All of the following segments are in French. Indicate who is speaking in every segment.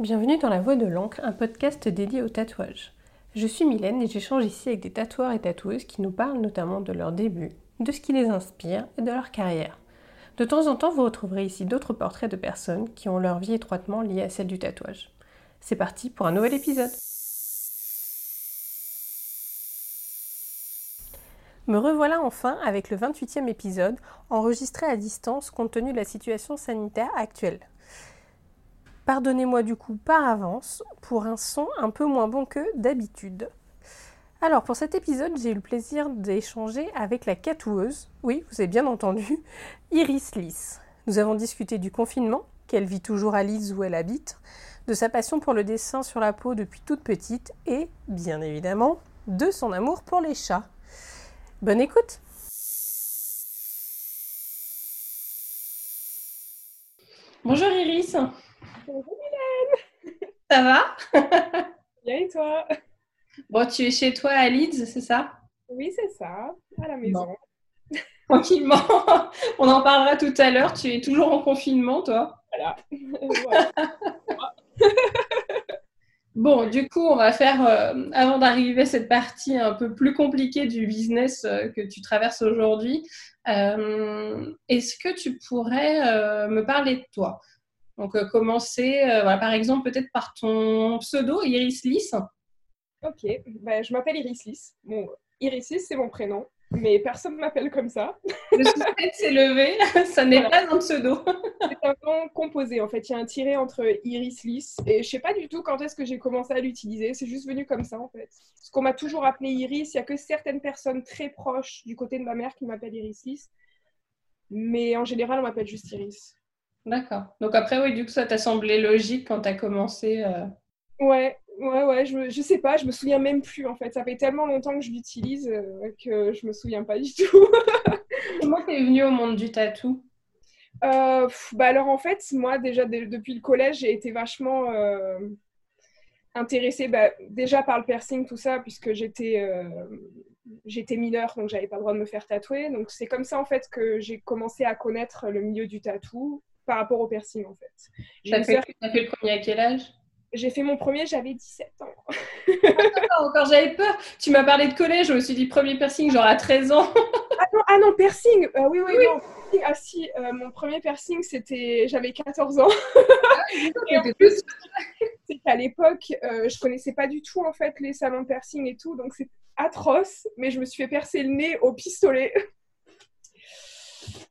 Speaker 1: Bienvenue dans La Voix de l'encre, un podcast dédié au tatouage. Je suis Mylène et j'échange ici avec des tatoueurs et tatoueuses qui nous parlent notamment de leur début, de ce qui les inspire et de leur carrière. De temps en temps, vous retrouverez ici d'autres portraits de personnes qui ont leur vie étroitement liée à celle du tatouage. C'est parti pour un nouvel épisode. Me revoilà enfin avec le 28e épisode, enregistré à distance compte tenu de la situation sanitaire actuelle. Pardonnez-moi du coup par avance pour un son un peu moins bon que d'habitude. Alors pour cet épisode, j'ai eu le plaisir d'échanger avec la catoueuse, oui, vous avez bien entendu, Iris Lys. Nous avons discuté du confinement, qu'elle vit toujours à Lille où elle habite, de sa passion pour le dessin sur la peau depuis toute petite et, bien évidemment, de son amour pour les chats. Bonne écoute Bonjour Iris
Speaker 2: Bonjour Mylène
Speaker 1: Ça va?
Speaker 2: Bien et toi?
Speaker 1: Bon, tu es chez toi à Leeds, c'est ça?
Speaker 2: Oui, c'est ça, à la maison.
Speaker 1: Tranquillement. On en parlera tout à l'heure. Tu es toujours en confinement, toi?
Speaker 2: Voilà.
Speaker 1: bon, du coup, on va faire, euh, avant d'arriver à cette partie un peu plus compliquée du business euh, que tu traverses aujourd'hui, euh, est-ce que tu pourrais me parler de toi? Donc, euh, commencer, euh, par exemple, peut-être par ton pseudo, Iris Lys.
Speaker 2: Ok, ben, je m'appelle Iris Lys. Bon, Iris Lys, c'est mon prénom, mais personne ne m'appelle comme ça.
Speaker 1: Le sujet s'est levé, ça n'est pas un pseudo.
Speaker 2: c'est un nom composé, en fait. Il y a un tiré entre Iris Lys et je sais pas du tout quand est-ce que j'ai commencé à l'utiliser. C'est juste venu comme ça, en fait. Parce qu'on m'a toujours appelé Iris. Il n'y a que certaines personnes très proches du côté de ma mère qui m'appellent Iris Lys. Mais en général, on m'appelle juste Iris.
Speaker 1: D'accord. Donc après, oui, du coup, ça t'a semblé logique quand tu as commencé. Euh...
Speaker 2: Ouais, ouais, ouais. Je, je sais pas, je me souviens même plus en fait. Ça fait tellement longtemps que je l'utilise euh, que je me souviens pas du tout.
Speaker 1: Comment t'es venue au monde du tatou?
Speaker 2: Euh, bah alors en fait, moi déjà depuis le collège, j'ai été vachement intéressée bah, déjà par le piercing, tout ça, puisque j'étais j'étais mineure, donc j'avais pas le droit de me faire tatouer. Donc c'est comme ça en fait que j'ai commencé à connaître le milieu du tatou par rapport au piercing en fait.
Speaker 1: T'as fait, fait, le premier à quel âge?
Speaker 2: J'ai fait mon premier, j'avais 17 ans.
Speaker 1: ah, encore j'avais peur. Tu m'as parlé de collège, je me suis dit premier piercing genre à 13 ans.
Speaker 2: ah, non, ah non, piercing euh, Oui, oui, oui. Non. Ah si, euh, mon premier piercing c'était, j'avais 14 ans. Ah, c'est qu'à l'époque, euh, je connaissais pas du tout en fait les salons de piercing et tout, donc c'est atroce, mais je me suis fait percer le nez au pistolet.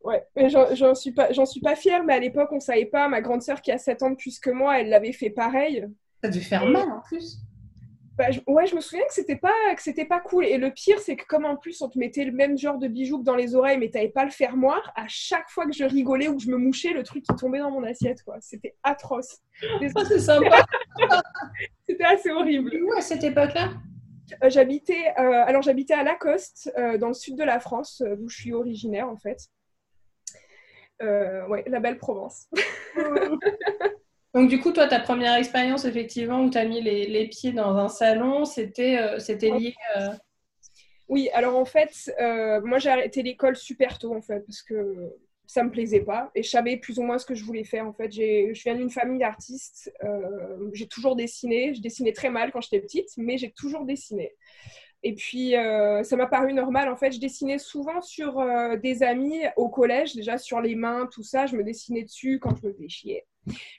Speaker 2: Ouais, j'en suis pas, j'en suis pas fière, mais à l'époque, on savait pas. Ma grande sœur qui a 7 ans de plus que moi, elle l'avait fait pareil.
Speaker 1: Ça devait faire mal en plus.
Speaker 2: Bah, ouais, je me souviens que c'était pas que c'était pas cool. Et le pire, c'est que comme en plus on te mettait le même genre de bijoux que dans les oreilles, mais t'avais pas le fermoir, à chaque fois que je rigolais ou que je me mouchais, le truc qui tombait dans mon assiette, quoi. C'était atroce.
Speaker 1: Oh, c'est sympa.
Speaker 2: c'était assez horrible.
Speaker 1: Où à cette époque-là?
Speaker 2: Euh, J'habitais, euh, alors j'habitais à Lacoste, euh, dans le sud de la France, d'où je suis originaire en fait. Euh, ouais, la belle Provence.
Speaker 1: Donc du coup, toi, ta première expérience, effectivement, où tu as mis les, pieds dans un salon, c'était euh, c'était lié... Euh,
Speaker 2: oui, alors en fait, moi j'ai arrêté l'école super tôt, en fait, parce que ça me plaisait pas et je savais plus ou moins ce que je voulais faire. En fait, je viens d'une famille d'artistes, j'ai toujours dessiné, je dessinais très mal quand j'étais petite, mais j'ai toujours dessiné. Et puis, euh, ça m'a paru normal. En fait, je dessinais souvent sur euh, des amis au collège, déjà sur les mains, tout ça. Je me dessinais dessus quand je me faisais chier.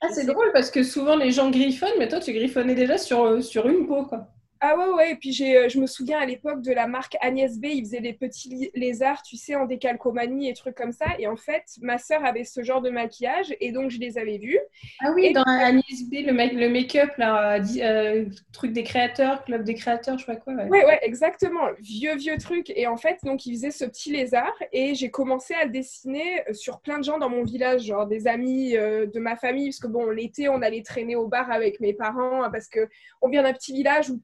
Speaker 1: Ah, c'est drôle parce que souvent les gens griffonnent, mais toi, tu griffonnais déjà sur, euh, sur une peau, quoi.
Speaker 2: Ah ouais, ouais. Et puis je me souviens à l'époque de la marque Agnès B, ils faisaient des petits lézards, tu sais, en décalcomanie et trucs comme ça. Et en fait, ma sœur avait ce genre de maquillage et donc je les avais vus.
Speaker 1: Ah oui, dans Agnès B, le, le make-up, là, euh, truc des créateurs, club des créateurs, je sais pas quoi.
Speaker 2: Ouais. ouais, exactement. Vieux, vieux truc. Et en fait, donc ils faisaient ce petit lézard et j'ai commencé à le dessiner sur plein de gens dans mon village, genre des amis euh, de ma famille, parce que bon, l'été, on allait traîner au bar avec mes parents parce que on vient d'un petit village où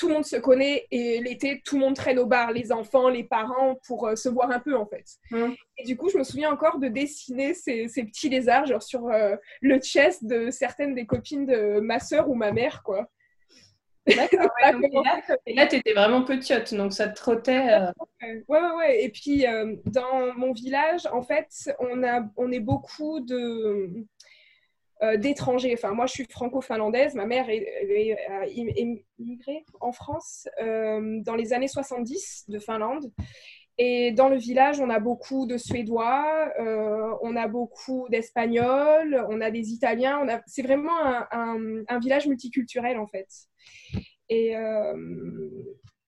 Speaker 2: tout le monde se connaît et l'été, tout le monde traîne au bar, les enfants, les parents, pour euh, se voir un peu en fait. Mmh. Et du coup, je me souviens encore de dessiner ces, petits lézards, genre sur euh, le chest de certaines des copines de ma soeur ou ma mère, quoi.
Speaker 1: et là, tu étais vraiment petite, donc ça te trottait. Euh.
Speaker 2: Ouais, ouais, ouais. Et puis, dans mon village, en fait, on, a, on est beaucoup de d'étrangers. Enfin, moi, je suis franco-finlandaise. Ma mère est, immigrée en France dans les années 70 de Finlande. Et dans le village, on a beaucoup de Suédois, euh, on a beaucoup d'Espagnols, on a des Italiens. C'est vraiment un, village multiculturel, en fait. Et euh,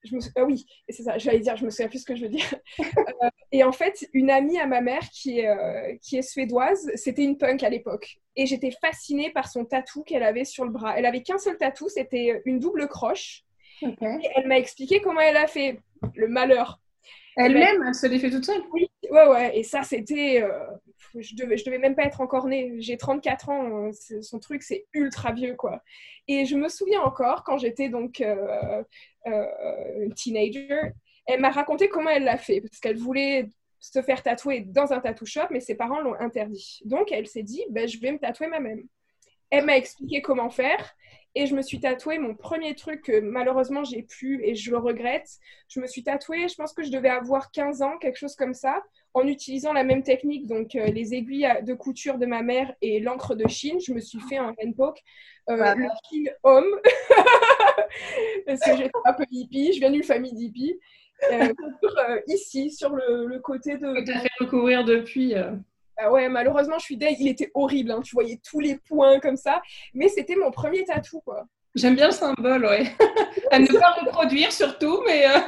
Speaker 2: je me... Ah oui, c'est ça, j'allais dire, je me souviens plus ce que je veux dire. Euh, et en fait, une amie à ma mère qui est, qui est suédoise, c'était une punk à l'époque. Et j'étais fascinée par son tatou qu'elle avait sur le bras. Elle avait qu'un seul tatou, c'était une double croche. Et elle m'a expliqué comment elle a fait. Le malheur
Speaker 3: elle-même, elle se les fait toute seule?
Speaker 2: Oui, ouais, ouais. Et ça, c'était. Euh, je, devais, devais même pas être encore née. J'ai 34 ans. Euh, son truc, c'est ultra vieux, quoi. Et je me souviens encore, quand j'étais donc euh, teenager, elle m'a raconté comment elle l'a fait. Parce qu'elle voulait se faire tatouer dans un tattoo shop, mais ses parents l'ont interdit. Donc, elle s'est dit, ben, je vais me tatouer moi-même. Elle m'a expliqué comment faire. Et je me suis tatouée mon premier truc que malheureusement j'ai pu et je le regrette. Je me suis tatouée, je pense que je devais avoir 15 ans, quelque chose comme ça, en utilisant la même technique, donc euh, les aiguilles de couture de ma mère et l'encre de Chine. Je me suis fait un handpoke, euh, le Chine homme, parce que j'étais un peu hippie, je viens d'une famille d'hippie. Euh, euh, ici, sur le, le côté de.
Speaker 3: Tu as fait recouvrir depuis.
Speaker 2: Ah ouais, malheureusement, je suis deg. Il était horrible. Hein. Tu voyais tous les points comme ça. Mais c'était mon premier tatou, quoi.
Speaker 3: J'aime bien le symbole, ouais. à ne pas reproduire surtout, mais. Euh,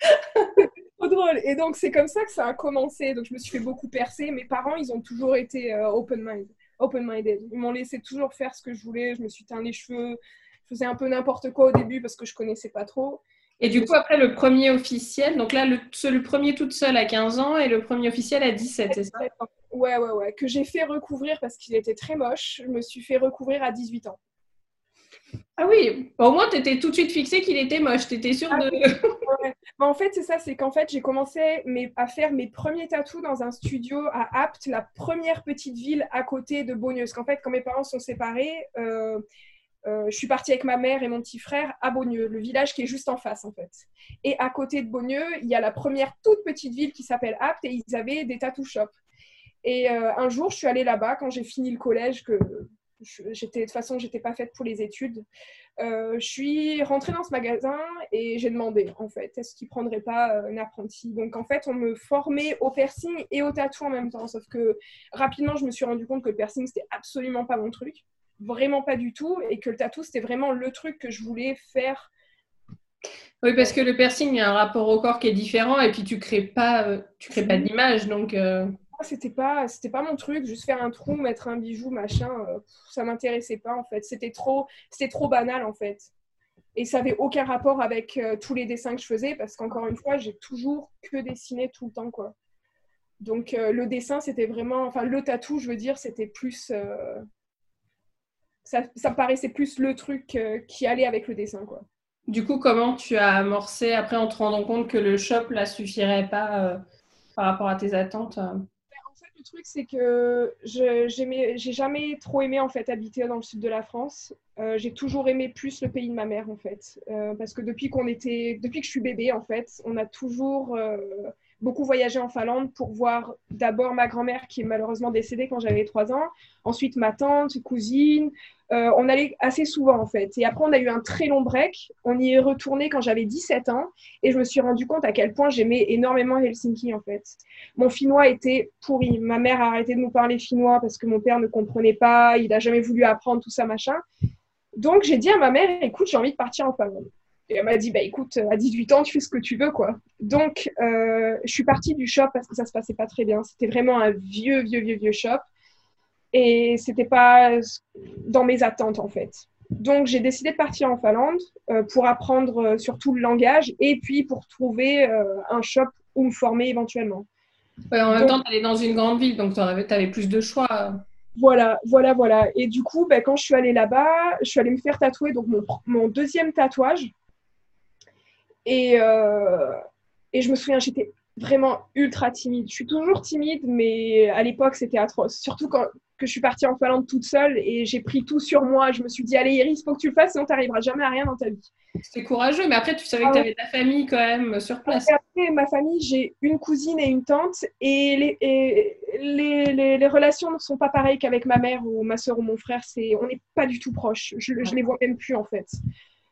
Speaker 2: trop drôle. Et donc, c'est comme ça que ça a commencé. Donc, je me suis fait beaucoup percer. Mes parents, ils ont toujours été euh, open-minded. Open-minded. Ils m'ont laissé toujours faire ce que je voulais. Je me suis teint les cheveux. Je faisais un peu n'importe quoi au début parce que je connaissais pas trop.
Speaker 3: Et du coup, après le premier officiel, donc là, le, le premier toute seule à 15 ans et le premier officiel à 17, c'est ça?
Speaker 2: Ouais, ouais, ouais. Que j'ai fait recouvrir parce qu'il était très moche. Je me suis fait recouvrir à 18 ans.
Speaker 3: Ah oui, au moins tu étais tout de suite fixé qu'il était moche, tu étais sûre ah de.
Speaker 2: en fait, c'est ça, c'est qu'en fait, j'ai commencé à faire mes premiers tatous dans un studio à Apt, la première petite ville à côté de Beaunieu. Parce qu'en fait, quand mes parents sont séparés, euh, euh, je suis partie avec ma mère et mon petit frère à Beaunieu, le village qui est juste en face en fait. Et à côté de Beaunieu, il y a la première toute petite ville qui s'appelle Apt et ils avaient des tattoo shops. Et euh, un jour, je suis allée là-bas quand j'ai fini le collège, que j'étais de toute façon, j'étais pas faite pour les études. Euh, je suis rentrée dans ce magasin et j'ai demandé en fait, est-ce qu'ils prendraient pas un apprenti? Donc en fait, on me formait au piercing et au tatou en même temps. Sauf que rapidement, je me suis rendu compte que le piercing c'était absolument pas mon truc vraiment pas du tout et que le tatou c'était vraiment le truc que je voulais faire.
Speaker 3: Oui, parce que le piercing, il y a un rapport au corps qui est différent et puis tu crées pas, euh, tu crées pas d'image, donc. Euh...
Speaker 2: C'était pas, c'était pas mon truc. Juste faire un trou, mettre un bijou, machin, euh, ça m'intéressait pas en fait. C'était trop, c'était trop banal en fait. Et ça avait aucun rapport avec tous les dessins que je faisais parce qu'encore une fois, j'ai toujours que dessiné tout le temps quoi. Donc le dessin, c'était vraiment, enfin le tatou, je veux dire, c'était plus ça, ça paraissait plus le truc euh, qui allait avec le dessin. Quoi.
Speaker 3: Du coup, comment tu as amorcé après en te rendant compte que le shop là suffirait pas euh, par rapport à tes attentes euh?
Speaker 2: ben, En fait, le truc c'est que j'ai jamais trop aimé en fait habiter dans le sud de la France. j'ai toujours aimé plus le pays de ma mère en fait, parce que depuis qu'on était, depuis que je suis bébé en fait, on a toujours beaucoup voyagé en Finlande pour voir d'abord ma grand-mère qui est malheureusement décédée quand j'avais 3 ans, ensuite ma tante, cousine. Euh, on allait assez souvent en fait. Et après, on a eu un très long break. On y est retourné quand j'avais 17 ans et je me suis rendu compte à quel point j'aimais énormément Helsinki en fait. Mon finnois était pourri. Ma mère a arrêté de nous parler finnois parce que mon père ne comprenait pas, il n'a jamais voulu apprendre tout ça machin. Donc j'ai dit à ma mère, écoute, j'ai envie de partir en Finlande. Et elle m'a dit, bah écoute, à 18 ans, tu fais ce que tu veux, quoi. Donc, euh, je suis partie du shop parce que ça se passait pas très bien. C'était vraiment un vieux, vieux, vieux, vieux shop. Et c'était pas dans mes attentes, en fait. Donc, j'ai décidé de partir en Finlande euh, pour apprendre euh, surtout le langage et puis pour trouver un shop où me former éventuellement.
Speaker 3: en même temps, tu allais dans une grande ville, donc tu avais, plus de choix.
Speaker 2: Voilà, voilà, voilà. Et du coup, bah, quand je suis allée là-bas, je suis allée me faire tatouer donc mon, mon deuxième tatouage et, euh, et je me souviens, j'étais vraiment ultra timide. Je suis toujours timide, mais à l'époque, c'était atroce. Surtout quand que je suis partie en Finlande toute seule et j'ai pris tout sur moi. Je me suis dit, allez Iris, faut que tu le fasses, sinon tu n'arriveras jamais à rien dans ta vie.
Speaker 1: C'était courageux, mais après, tu savais que tu avais ta famille quand même sur place.
Speaker 2: après, ma famille, j'ai une cousine et une tante et les, les, les, relations ne sont pas pareilles qu'avec ma mère ou ma soeur ou mon frère. C'est, on n'est pas du tout proches. Je, je les vois même plus en fait.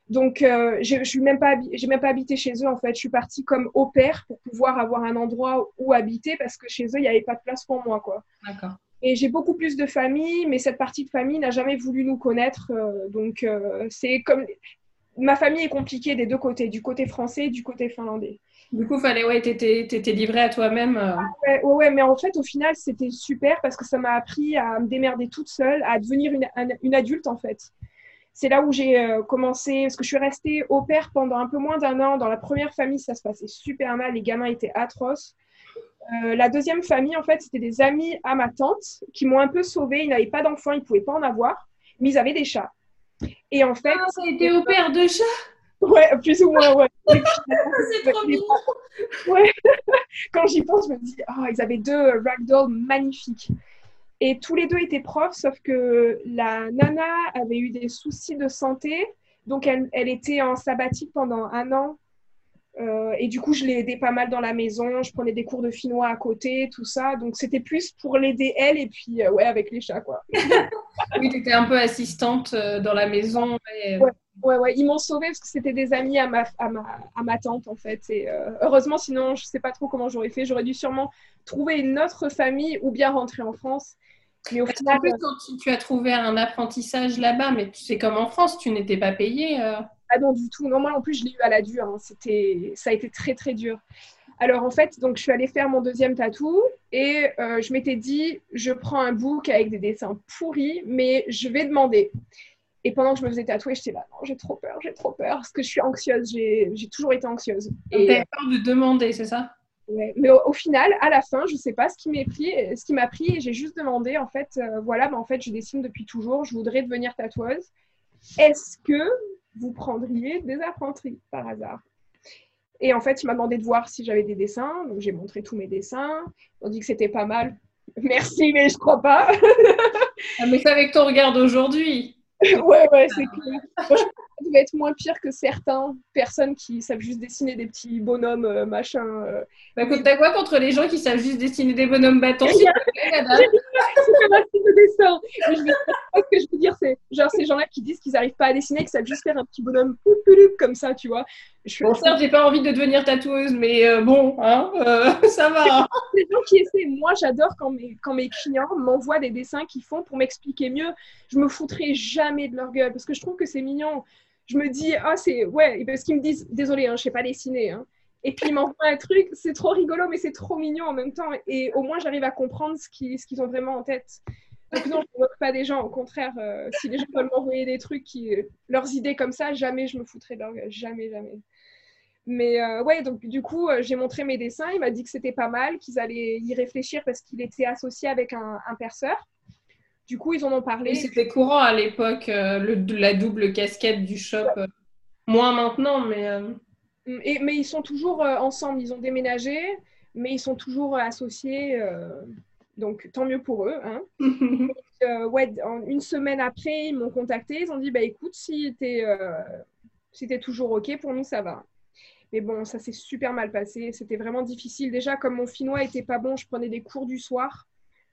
Speaker 2: Donc, euh, je n'ai même, pas, même pas habité chez eux, en fait. Je suis partie comme au père pour pouvoir avoir un endroit où habiter parce que chez eux, il n'y avait pas de place pour moi, quoi.
Speaker 1: D'accord.
Speaker 2: Et j'ai beaucoup plus de famille, mais cette partie de famille n'a jamais voulu nous connaître. Euh, donc, euh, c'est comme... Ma famille est compliquée des deux côtés, du côté français et du côté finlandais.
Speaker 1: Du coup, fallait, ouais, t'étais, étais livrée à toi-même.
Speaker 2: Ouais, ouais, mais en fait, au final, c'était super parce que ça m'a appris à me démerder toute seule, à devenir une, une adulte, en fait c'est là où j'ai euh, commencé, parce que je suis restée au père pendant un peu moins d'un an. Dans la première famille, ça se passait super mal, les gamins étaient atroces. Euh, la deuxième famille, en fait, c'était des amis à ma tante qui m'ont un peu sauvée. Ils n'avaient pas d'enfants, ils ne pouvaient pas en avoir, mais ils avaient des chats.
Speaker 1: Et en fait. Ah, ça a été au père de chats
Speaker 2: Ouais, plus ou moins, ouais.
Speaker 1: c'est trop mignon.
Speaker 2: Ouais. Quand j'y pense, je me dis, oh, ils avaient deux ragdolls magnifiques. Et tous les deux étaient profs, sauf que la nana avait eu des soucis de santé. Donc, elle, elle était en sabbatique pendant un an. Euh, et du coup, je l'ai aidée pas mal dans la maison. Je prenais des cours de finnois à côté, tout ça. Donc, c'était plus pour l'aider elle et puis, euh, ouais, avec les chats, quoi.
Speaker 1: oui, tu étais un peu assistante euh, dans la maison.
Speaker 2: Ouais, ouais, ouais. Ils m'ont sauvée parce que c'était des amis à ma, à ma, à ma tante, en fait. Et heureusement, sinon, je sais pas trop comment j'aurais fait. J'aurais dû sûrement trouver une autre famille ou bien rentrer en France.
Speaker 1: Mais au final, plus, quand tu, as trouvé un apprentissage là-bas, mais tu sais comme en France, tu n'étais pas payé. Euh...
Speaker 2: Ah non, du tout. Non, moi en plus, je l'ai eu à la dure. Hein. C'était, ça a été très très dur. Alors en fait, donc je suis allée faire mon deuxième tatou et euh, je m'étais dit, je prends un book avec des dessins pourris, mais je vais demander. Et pendant que je me faisais tatouer, j'étais là, non, j'ai trop peur, j'ai trop peur, parce que je suis anxieuse, j'ai, toujours été anxieuse.
Speaker 1: Et t'avais peur de demander, c'est ça?
Speaker 2: Mais au, final, à la fin, je ne sais pas ce qui m'a pris, ce qui m'a pris, et j'ai juste demandé, en fait, euh, voilà, mais en fait, je dessine depuis toujours, je voudrais devenir tatoueuse. Est-ce que vous prendriez des apprentis par hasard? Et en fait, il m'a demandé de voir si j'avais des dessins, donc j'ai montré tous mes dessins. On dit que c'était pas mal. Merci, mais je crois pas.
Speaker 1: ah, mais c'est avec ton regard d'aujourd'hui.
Speaker 2: ouais, ouais, c'est clair ça devait être moins pire que certaines personnes qui savent juste dessiner des petits bonhommes, euh, machin. Euh.
Speaker 1: Bah, t'as quoi contre les gens qui savent juste dessiner des bonhommes bâtons
Speaker 2: C'est de dessin. ce que je veux dire, c'est genre ces gens-là qui disent qu'ils n'arrivent pas à dessiner, qui savent juste faire un petit bonhomme comme ça, tu vois.
Speaker 1: Je bon, certes, j'ai pas envie de devenir tatoueuse, mais euh, bon, hein, ça va.
Speaker 2: les gens qui essaient, moi, j'adore quand mes, quand mes clients m'envoient des dessins qu'ils font pour m'expliquer mieux. Je me foutrai jamais de leur gueule parce que je trouve que c'est mignon je me dis, ah, c'est. Ouais, parce qu'ils me disent, désolé, hein, je sais pas dessiner. Hein. Et puis ils m'envoient un truc, c'est trop rigolo, mais c'est trop mignon en même temps. Et au moins, j'arrive à comprendre ce qu'ils ce qu'ils ont vraiment en tête. Donc non, je ne moque pas des gens. Au contraire, euh, si les gens veulent m'envoyer des trucs, qui, leurs idées comme ça, jamais je me foutrais de leur Jamais, jamais. Mais euh, ouais, donc du coup, euh, j'ai montré mes dessins. Il m'a dit que c'était pas mal, qu'ils allaient y réfléchir parce qu'il était associé avec un, un perceur. Du coup, ils en ont parlé.
Speaker 1: C'était courant à l'époque, euh, la double casquette du shop. Euh, moins maintenant, mais. Euh,
Speaker 2: et, mais ils sont toujours ensemble. Ils ont déménagé, mais ils sont toujours associés. donc, tant mieux pour eux. Hein. ouais, une semaine après, ils m'ont contacté. Ils ont dit bah, écoute, si tu es, toujours OK, pour nous, ça va. Mais bon, ça s'est super mal passé. C'était vraiment difficile. Déjà, comme mon finnois était pas bon, je prenais des cours du soir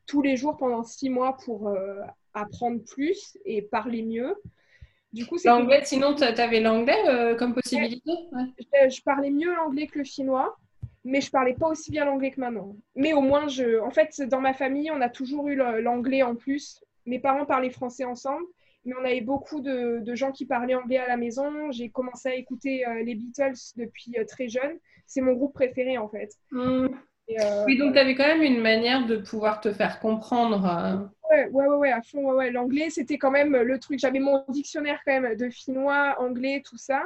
Speaker 2: tous les jours pendant six mois pour euh, apprendre plus et parler mieux.
Speaker 1: Du coup, l'anglais, sinon, tu avais l'anglais euh, comme possibilité?
Speaker 2: Je, parlais mieux l'anglais que le finnois, mais je parlais pas aussi bien l'anglais que maintenant. Mais au moins, je... en fait, dans ma famille, on a toujours eu l'anglais en plus. Mes parents parlaient français ensemble, mais on avait beaucoup de, gens qui parlaient anglais à la maison. J'ai commencé à écouter euh, les Beatles depuis très jeune. C'est mon groupe préféré, en fait.
Speaker 1: Mmh. Euh, oui, donc tu avais quand même une manière de pouvoir te faire comprendre.
Speaker 2: Euh. Ouais, ouais, ouais, à fond. Ouais, ouais. L'anglais, c'était quand même le truc. J'avais mon dictionnaire quand même de finnois, anglais, tout ça.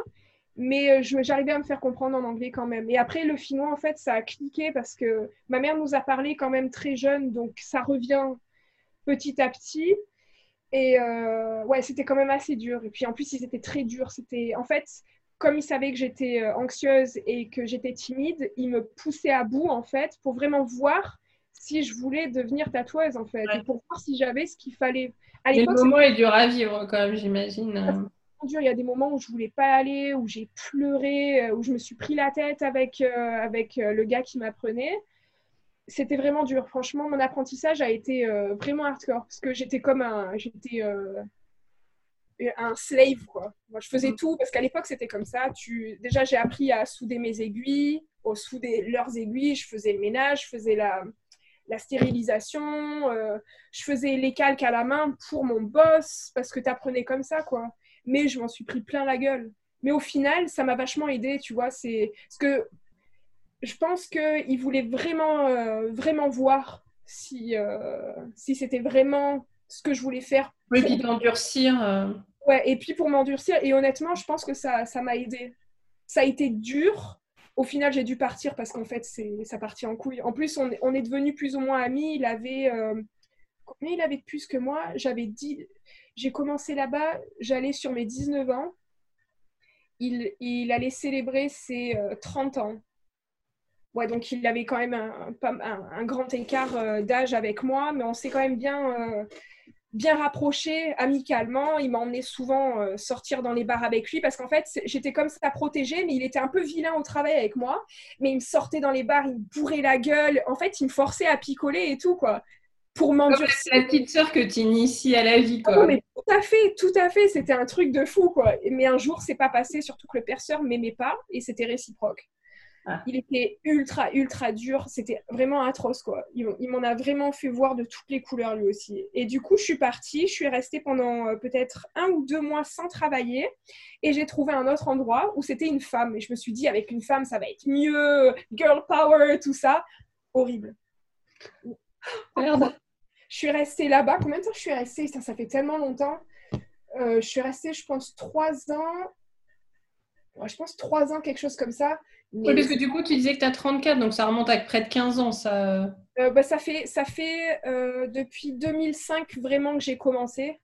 Speaker 2: Mais euh, j'arrivais à me faire comprendre en anglais quand même. Et après, le finnois, en fait, ça a cliqué parce que ma mère nous a parlé quand même très jeune, donc ça revient petit à petit. Et ouais, c'était quand même assez dur. Et puis en plus, ils étaient très durs. C'était en fait, comme il savait que j'étais euh, anxieuse et que j'étais timide, il me poussait à bout en fait pour vraiment voir si je voulais devenir tatoueuse en fait et pour voir si j'avais ce qu'il fallait.
Speaker 1: À le moment est dur à vivre quand même, j'imagine.
Speaker 2: Dur. Il y a des moments où je voulais pas aller, où j'ai pleuré, euh, où je me suis pris la tête avec, euh, avec le gars qui m'apprenait. C'était vraiment dur. Franchement, mon apprentissage a été vraiment hardcore parce que j'étais comme un, j'étais un slave, quoi. Moi, je faisais mm. tout parce qu'à l'époque, c'était comme ça. Tu... Déjà, j'ai appris à souder mes aiguilles, au souder leurs aiguilles. Je faisais le ménage, je faisais la, la stérilisation, euh, je faisais les calques à la main pour mon boss parce que tu apprenais comme ça, quoi. Mais je m'en suis pris plein la gueule. Mais au final, ça m'a vachement aidé, tu vois. C'est ce que je pense qu'il voulait vraiment, euh, vraiment voir si, euh, si c'était vraiment ce que je voulais faire.
Speaker 1: Oui, puis d'endurcir. Euh.
Speaker 2: Ouais, et puis pour m'endurcir. Et honnêtement, je pense que ça, ça m'a aidé. Ça a été dur. Au final, j'ai dû partir parce qu'en fait, c'est ça partit en couille. En plus, on, on est devenus plus ou moins amis. Il avait. Combien il avait de plus que moi? J'avais dit. J'ai commencé là-bas, j'allais sur mes 19 ans. Il, il allait célébrer ses 30 euh, ans. Ouais, donc il avait quand même un, un, un grand écart euh, d'âge avec moi, mais on s'est quand même bien, bien rapproché amicalement. Il m'emmenait souvent euh, sortir dans les bars avec lui parce qu'en fait, j'étais comme ça protégée, mais il était un peu vilain au travail avec moi. Mais il me sortait dans les bars, il me bourrait la gueule. En fait, il me forçait à picoler et tout, quoi. Pour m'endurcir.
Speaker 1: la petite sœur que tu inities à la vie, quoi.
Speaker 2: Oh, mais tout à fait, tout à fait. C'était un truc de fou, quoi. Mais un jour, c'est pas passé, surtout que le perceur m'aimait pas et c'était réciproque. Ah. Il était ultra, ultra dur. C'était vraiment atroce, quoi. Il, m'en a vraiment fait voir de toutes les couleurs, lui aussi. Et du coup, je suis partie. Je suis restée pendant euh, peut-être un ou deux mois sans travailler. Et j'ai trouvé un autre endroit où c'était une femme. Et je me suis dit, avec une femme, ça va être mieux. Girl power, tout ça. Horrible. Merde. Je suis restée là-bas. Combien de temps je suis restée? Ça, ça fait tellement longtemps. Euh, je suis restée, je pense, trois ans. Je pense trois ans, quelque chose comme ça.
Speaker 1: Oui, parce que du coup, tu disais que tu as 34, donc ça remonte à près de 15 ans. Ça,
Speaker 2: euh, bah, ça fait, ça fait euh, depuis 2005 vraiment que j'ai commencé.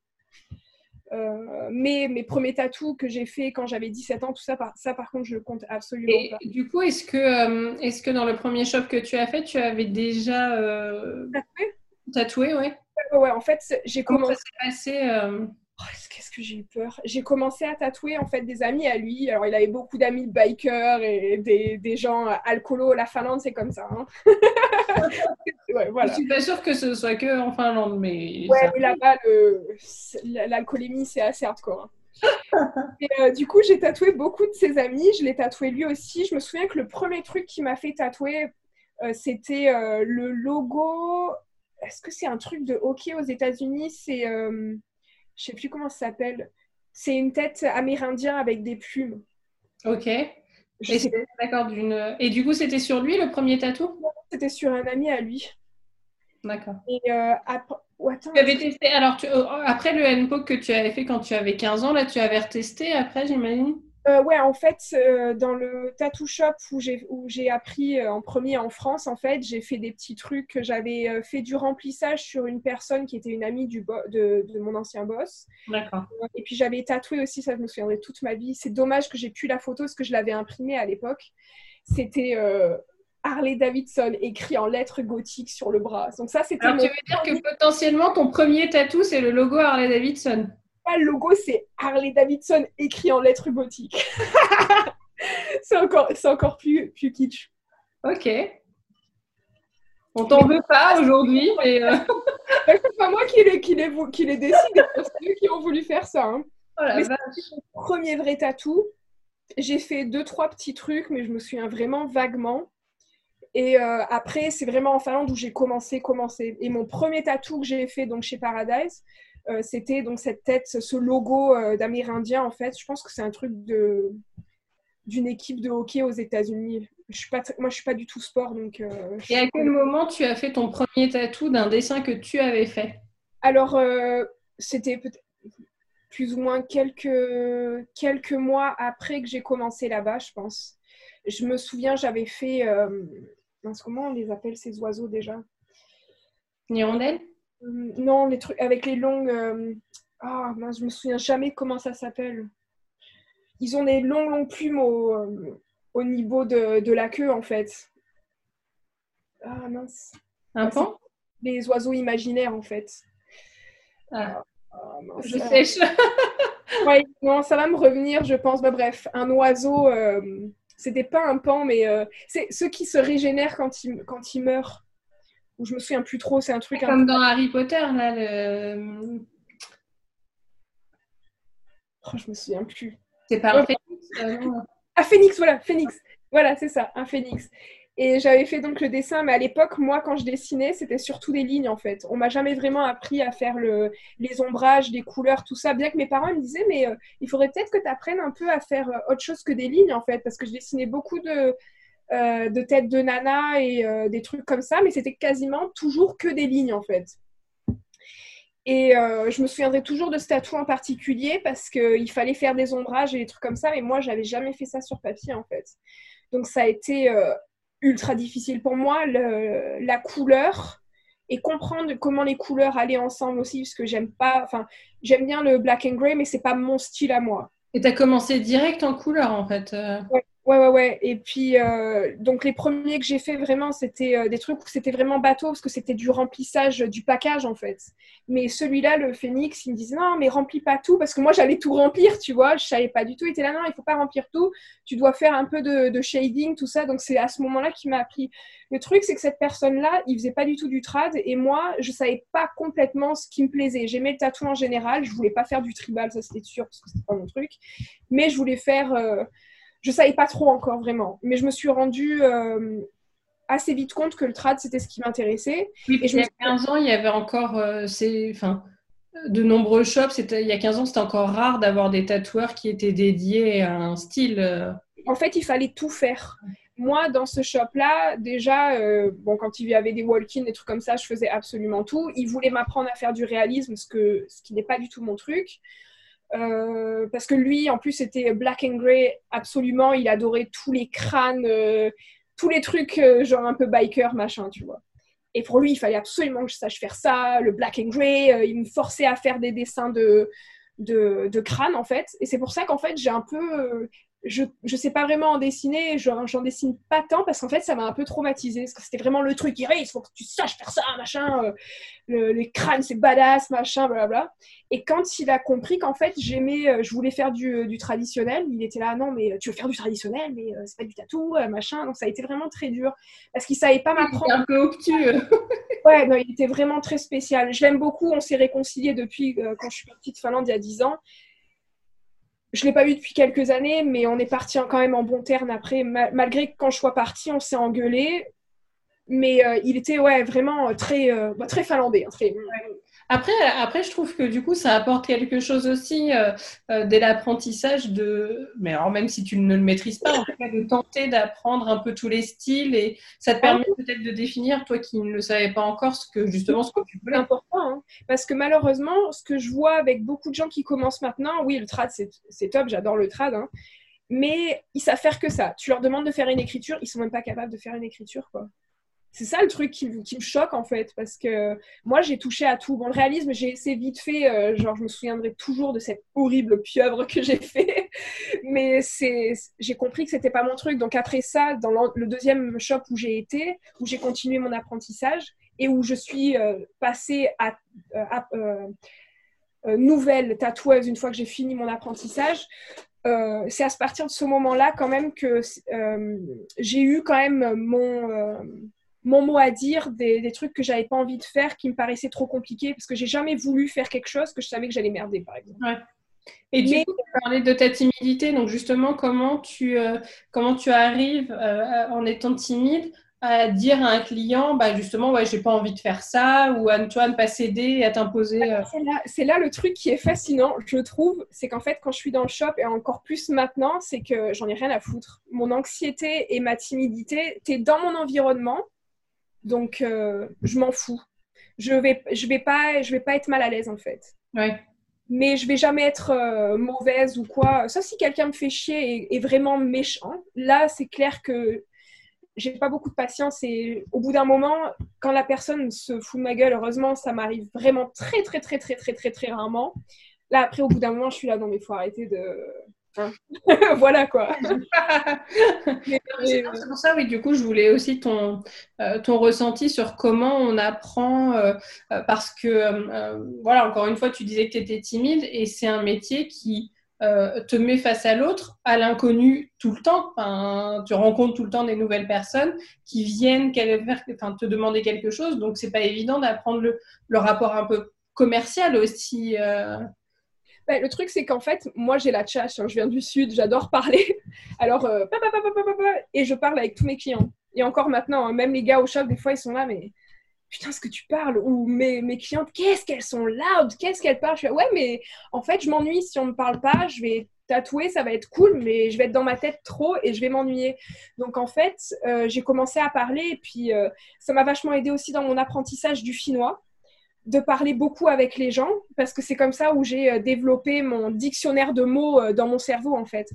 Speaker 2: Euh, mais mes premiers tatous que j'ai fait quand j'avais 17 ans, tout ça, par, ça par contre, je le compte absolument
Speaker 1: Et Du coup, est-ce que, est que dans le premier shop que tu as fait, tu avais déjà tatoué? Tatoué, ouais.
Speaker 2: Ouais, en fait, j'ai commencé.
Speaker 1: Ça s'est passé
Speaker 2: qu'est-ce que j'ai eu peur J'ai commencé à tatouer en fait des amis à lui. Alors il avait beaucoup d'amis bikers et des, des gens alcoolos. La Finlande, c'est comme ça. Hein.
Speaker 1: ouais, voilà. Je suis pas sûre que ce soit que en Finlande, mais.
Speaker 2: Ouais, là-bas, l'alcoolémie, c'est assez hardcore. Hein. et, euh, du coup, j'ai tatoué beaucoup de ses amis. Je l'ai tatoué lui aussi. Je me souviens que le premier truc qui m'a fait tatouer, euh, c'était euh, le logo. Est-ce que c'est un truc de hockey aux États-Unis? C'est je sais plus comment ça s'appelle. C'est une tête amérindien avec des plumes.
Speaker 1: Ok. D'accord. D'une... Et du coup, c'était sur lui le premier tatou?
Speaker 2: C'était sur un ami à lui.
Speaker 1: D'accord.
Speaker 2: Et euh, après...
Speaker 1: tu avais testé. Alors, euh, après le NPO que tu avais fait quand tu avais 15 ans, là, tu avais retesté après, j'imagine?
Speaker 2: Euh, ouais, en fait, euh, dans le tattoo shop où j'ai, où j'ai appris euh, en premier en France, en fait, j'ai fait des petits trucs. J'avais fait du remplissage sur une personne qui était une amie du de, de, mon ancien boss.
Speaker 1: D'accord.
Speaker 2: et puis j'avais tatoué aussi, ça je me souviendrai toute ma vie. C'est dommage que j'ai plus la photo parce que je l'avais imprimée à l'époque. C'était Harley Davidson écrit en lettres gothiques sur le bras. Donc ça, c'était.
Speaker 1: Alors, tu veux dire que potentiellement ton premier tatou, c'est le logo Harley Davidson?
Speaker 2: Le logo, c'est Harley Davidson écrit en lettres gothiques. c'est encore, c'est encore plus, plus kitsch.
Speaker 1: Ok. On t'en veut pas aujourd'hui, mais. Euh...
Speaker 2: c'est pas moi qui l'ai, qui qui décidé, c'est eux qui ont voulu faire ça. Hein.
Speaker 1: Oh
Speaker 2: mon premier vrai tatou. J'ai fait deux, trois petits trucs, mais je me souviens vraiment vaguement. Et euh, après, c'est vraiment en Finlande où j'ai commencé, commencé. Et mon premier tatou que j'ai fait donc chez Paradise, c'était donc cette tête, ce logo euh, d'Amérindien en fait. Je pense que c'est un truc de d'une équipe de hockey aux États-Unis. Je suis pas, moi, je suis pas du tout sport, donc. Euh,
Speaker 1: Et à quel moment tu as fait ton premier tatou d'un dessin que tu avais fait?
Speaker 2: Alors, c'était peut-être plus ou moins quelques quelques mois après que j'ai commencé là-bas, je pense. Je me souviens, j'avais fait. comment on les appelle ces oiseaux déjà?
Speaker 1: Hirondelles?
Speaker 2: euh, non, les trucs avec les longues. Euh, ah, je me souviens jamais comment ça s'appelle. ils ont des longues, longues plumes au, au niveau de, la queue, en fait. Ah mince.
Speaker 1: Un pan?
Speaker 2: Les oiseaux imaginaires, en fait.
Speaker 1: Ah. ah je sèche.
Speaker 2: ouais, non, ça va me revenir, je pense. Bah, bref, un oiseau, euh, c'était pas un pan, mais euh, c'est ceux qui se régénèrent quand ils, quand ils meurent. Je me souviens plus trop, c'est un truc.
Speaker 1: Comme dans Harry Potter, là. Le...
Speaker 2: Oh, je me souviens plus.
Speaker 1: C'est pas un phénix euh,
Speaker 2: Ah, phénix, voilà, phénix. Voilà, c'est ça, un phénix. Et j'avais fait donc le dessin, mais à l'époque, moi, quand je dessinais, c'était surtout des lignes en fait. On m'a jamais vraiment appris à faire le, les ombrages, les couleurs, tout ça. Bien que mes parents me disaient, mais euh, il faudrait peut-être que tu apprennes un peu à faire euh, autre chose que des lignes en fait, parce que je dessinais beaucoup de, euh, de têtes de nana et des trucs comme ça, mais c'était quasiment toujours que des lignes en fait. Et je me souviendrai toujours de ce tatou en particulier parce qu'il fallait faire des ombrages et des trucs comme ça, mais moi, j'avais jamais fait ça sur papier en fait. Donc ça a été ultra difficile pour moi, la couleur et comprendre comment les couleurs allaient ensemble aussi, parce que j'aime pas, enfin, j'aime bien le black and gray, mais c'est pas mon style à moi.
Speaker 1: Et tu as commencé direct en couleur en fait. Euh.
Speaker 2: Ouais, ouais, ouais. Et puis, euh, donc les premiers que j'ai fait vraiment, c'était euh, des trucs où c'était vraiment bateau, parce que c'était du remplissage du package en fait. Mais celui-là, le Phoenix, il me disait non, mais remplis pas tout, parce que moi j'allais tout remplir, tu vois. Je savais pas du tout. Il était là, non, il faut pas remplir tout. Tu dois faire un peu de, shading, tout ça. Donc c'est à ce moment-là qu'il m'a appris. Le truc, c'est que cette personne-là, il faisait pas du tout du trad, et moi, je savais pas complètement ce qui me plaisait. J'aimais le tatou en général. Je voulais pas faire du tribal, ça c'était sûr, parce que c'était pas mon truc. Mais je voulais faire. Euh, je savais pas trop encore vraiment, mais je me suis rendue euh, assez vite compte que le trad c'était ce qui m'intéressait.
Speaker 1: Oui, et il y a 15 ans, il y avait encore euh, enfin, de nombreux shops. Il y a 15 ans, c'était encore rare d'avoir des tatoueurs qui étaient dédiés à un style. Euh.
Speaker 2: En fait, il fallait tout faire. Moi, dans ce shop-là, déjà, bon, quand il y avait des walk-ins, des trucs comme ça, je faisais absolument tout. Il voulait m'apprendre à faire du réalisme, ce, que, ce qui n'est pas du tout mon truc. Euh, parce que lui, en plus, c'était black and grey absolument. Il adorait tous les crânes, euh, tous les trucs euh, genre un peu biker, machin, tu vois. Et pour lui, il fallait absolument que je sache faire ça, le black and grey. il me forçait à faire des dessins de, de, de en fait. Et c'est pour ça qu'en fait, j'ai un peu je ne sais pas vraiment en dessiner, j'en dessine pas tant parce qu'en fait ça m'a un peu traumatisé parce que c'était vraiment le truc, il faut que tu saches faire ça, machin, euh, les crânes c'est badass, machin, blablabla. Et quand il a compris qu'en fait j'aimais, euh, je voulais faire du, du, traditionnel, il était là, non mais tu veux faire du traditionnel, mais euh, c'est pas du tatou, machin, donc ça a été vraiment très dur parce qu'il savait pas m'apprendre.
Speaker 1: un peu obtus.
Speaker 2: ouais, non, il était vraiment très spécial. Je l'aime beaucoup, on s'est réconciliés depuis quand je suis partie de Finlande il y a 10 ans je l'ai pas vu depuis quelques années, mais on est parti quand même en bon terme après. malgré que quand je sois partie, on s'est engueulé. Mais euh, il était ouais, vraiment très, euh, bah, très finlandais. Hein, très,
Speaker 1: après, après, je trouve que du coup, ça apporte quelque chose aussi euh, euh, dès l'apprentissage de, mais alors même si tu ne le maîtrises pas, en cas, de tenter d'apprendre un peu tous les styles et ça te permet peut-être de définir, toi qui ne le savais pas encore, ce que justement ce que tu
Speaker 2: voulais. C'est important, hein. parce que malheureusement, ce que je vois avec beaucoup de gens qui commencent maintenant, oui, le trad c'est top, j'adore le trad, hein, mais ils savent faire que ça. Tu leur demandes de faire une écriture, ils sont même pas capables de faire une écriture, quoi c'est ça le truc qui, me choque en fait, parce que moi j'ai touché à tout. Bon, le réalisme, j'ai essayé vite fait, euh, genre je me souviendrai toujours de cette horrible pieuvre que j'ai fait, mais j'ai compris que c'était pas mon truc. Donc après ça, dans le deuxième shop où j'ai été, où j'ai continué mon apprentissage et où je suis euh, passée à, euh, nouvelle tatoueuse une fois que j'ai fini mon apprentissage, c'est à partir de ce moment-là quand même que j'ai eu quand même mon mon mot à dire, des, trucs que j'avais pas envie de faire, qui me paraissaient trop compliqués, parce que j'ai jamais voulu faire quelque chose que je savais que j'allais merder, par exemple.
Speaker 1: Et du coup, tu parlais de ta timidité, donc justement, comment tu, euh, comment tu arrives, euh, en étant timide, à dire à un client, bah justement, ouais, j'ai pas envie de faire ça, ou Antoine, pas céder, à t'imposer.
Speaker 2: Euh. C'est là, le truc qui est fascinant, je trouve, c'est qu'en fait, quand je suis dans le shop, et encore plus maintenant, c'est que j'en ai rien à foutre. Mon anxiété et ma timidité, tu es dans mon environnement, donc, euh, je m'en fous. Je vais, je vais pas, je vais pas être mal à l'aise en fait.
Speaker 1: Ouais.
Speaker 2: Mais je vais jamais être euh, mauvaise ou quoi. Ça, si quelqu'un me fait chier et est vraiment méchant, là, c'est clair que j'ai pas beaucoup de patience et au bout d'un moment, quand la personne se fout de ma gueule, heureusement, ça m'arrive vraiment très, très, très, très, très, très, très rarement. Là, après, au bout d'un moment, je suis là, non, mais il faut arrêter de voilà quoi.
Speaker 1: c'est pour ça, oui, du coup, je voulais aussi ton, euh, ton ressenti sur comment on apprend, euh, euh, parce que, voilà, encore une fois, tu disais que tu étais timide et c'est un métier qui te met face à l'autre, à l'inconnu tout le temps. Enfin, tu rencontres tout le temps des nouvelles personnes qui viennent enfin, te demander quelque chose, donc c'est pas évident d'apprendre le, le, rapport un peu commercial aussi.
Speaker 2: Bah, le truc, c'est qu'en fait, moi, j'ai la tchatche. Hein, je viens du Sud, j'adore parler. Alors, euh, et je parle avec tous mes clients. Et encore maintenant, hein, même les gars au shop, des fois, ils sont là, mais putain, ce que tu parles. Ou mes, mes clientes, qu'est-ce qu'elles sont loud, qu'est-ce qu'elles parlent? Je suis ouais, mais en fait, je m'ennuie si on ne me parle pas. Je vais tatouer, ça va être cool, mais je vais être dans ma tête trop et je vais m'ennuyer. Donc en fait, euh, j'ai commencé à parler et puis euh, ça m'a vachement aidé aussi dans mon apprentissage du finnois de parler beaucoup avec les gens parce que c'est comme ça où j'ai euh, développé mon dictionnaire de mots euh, dans mon cerveau en fait.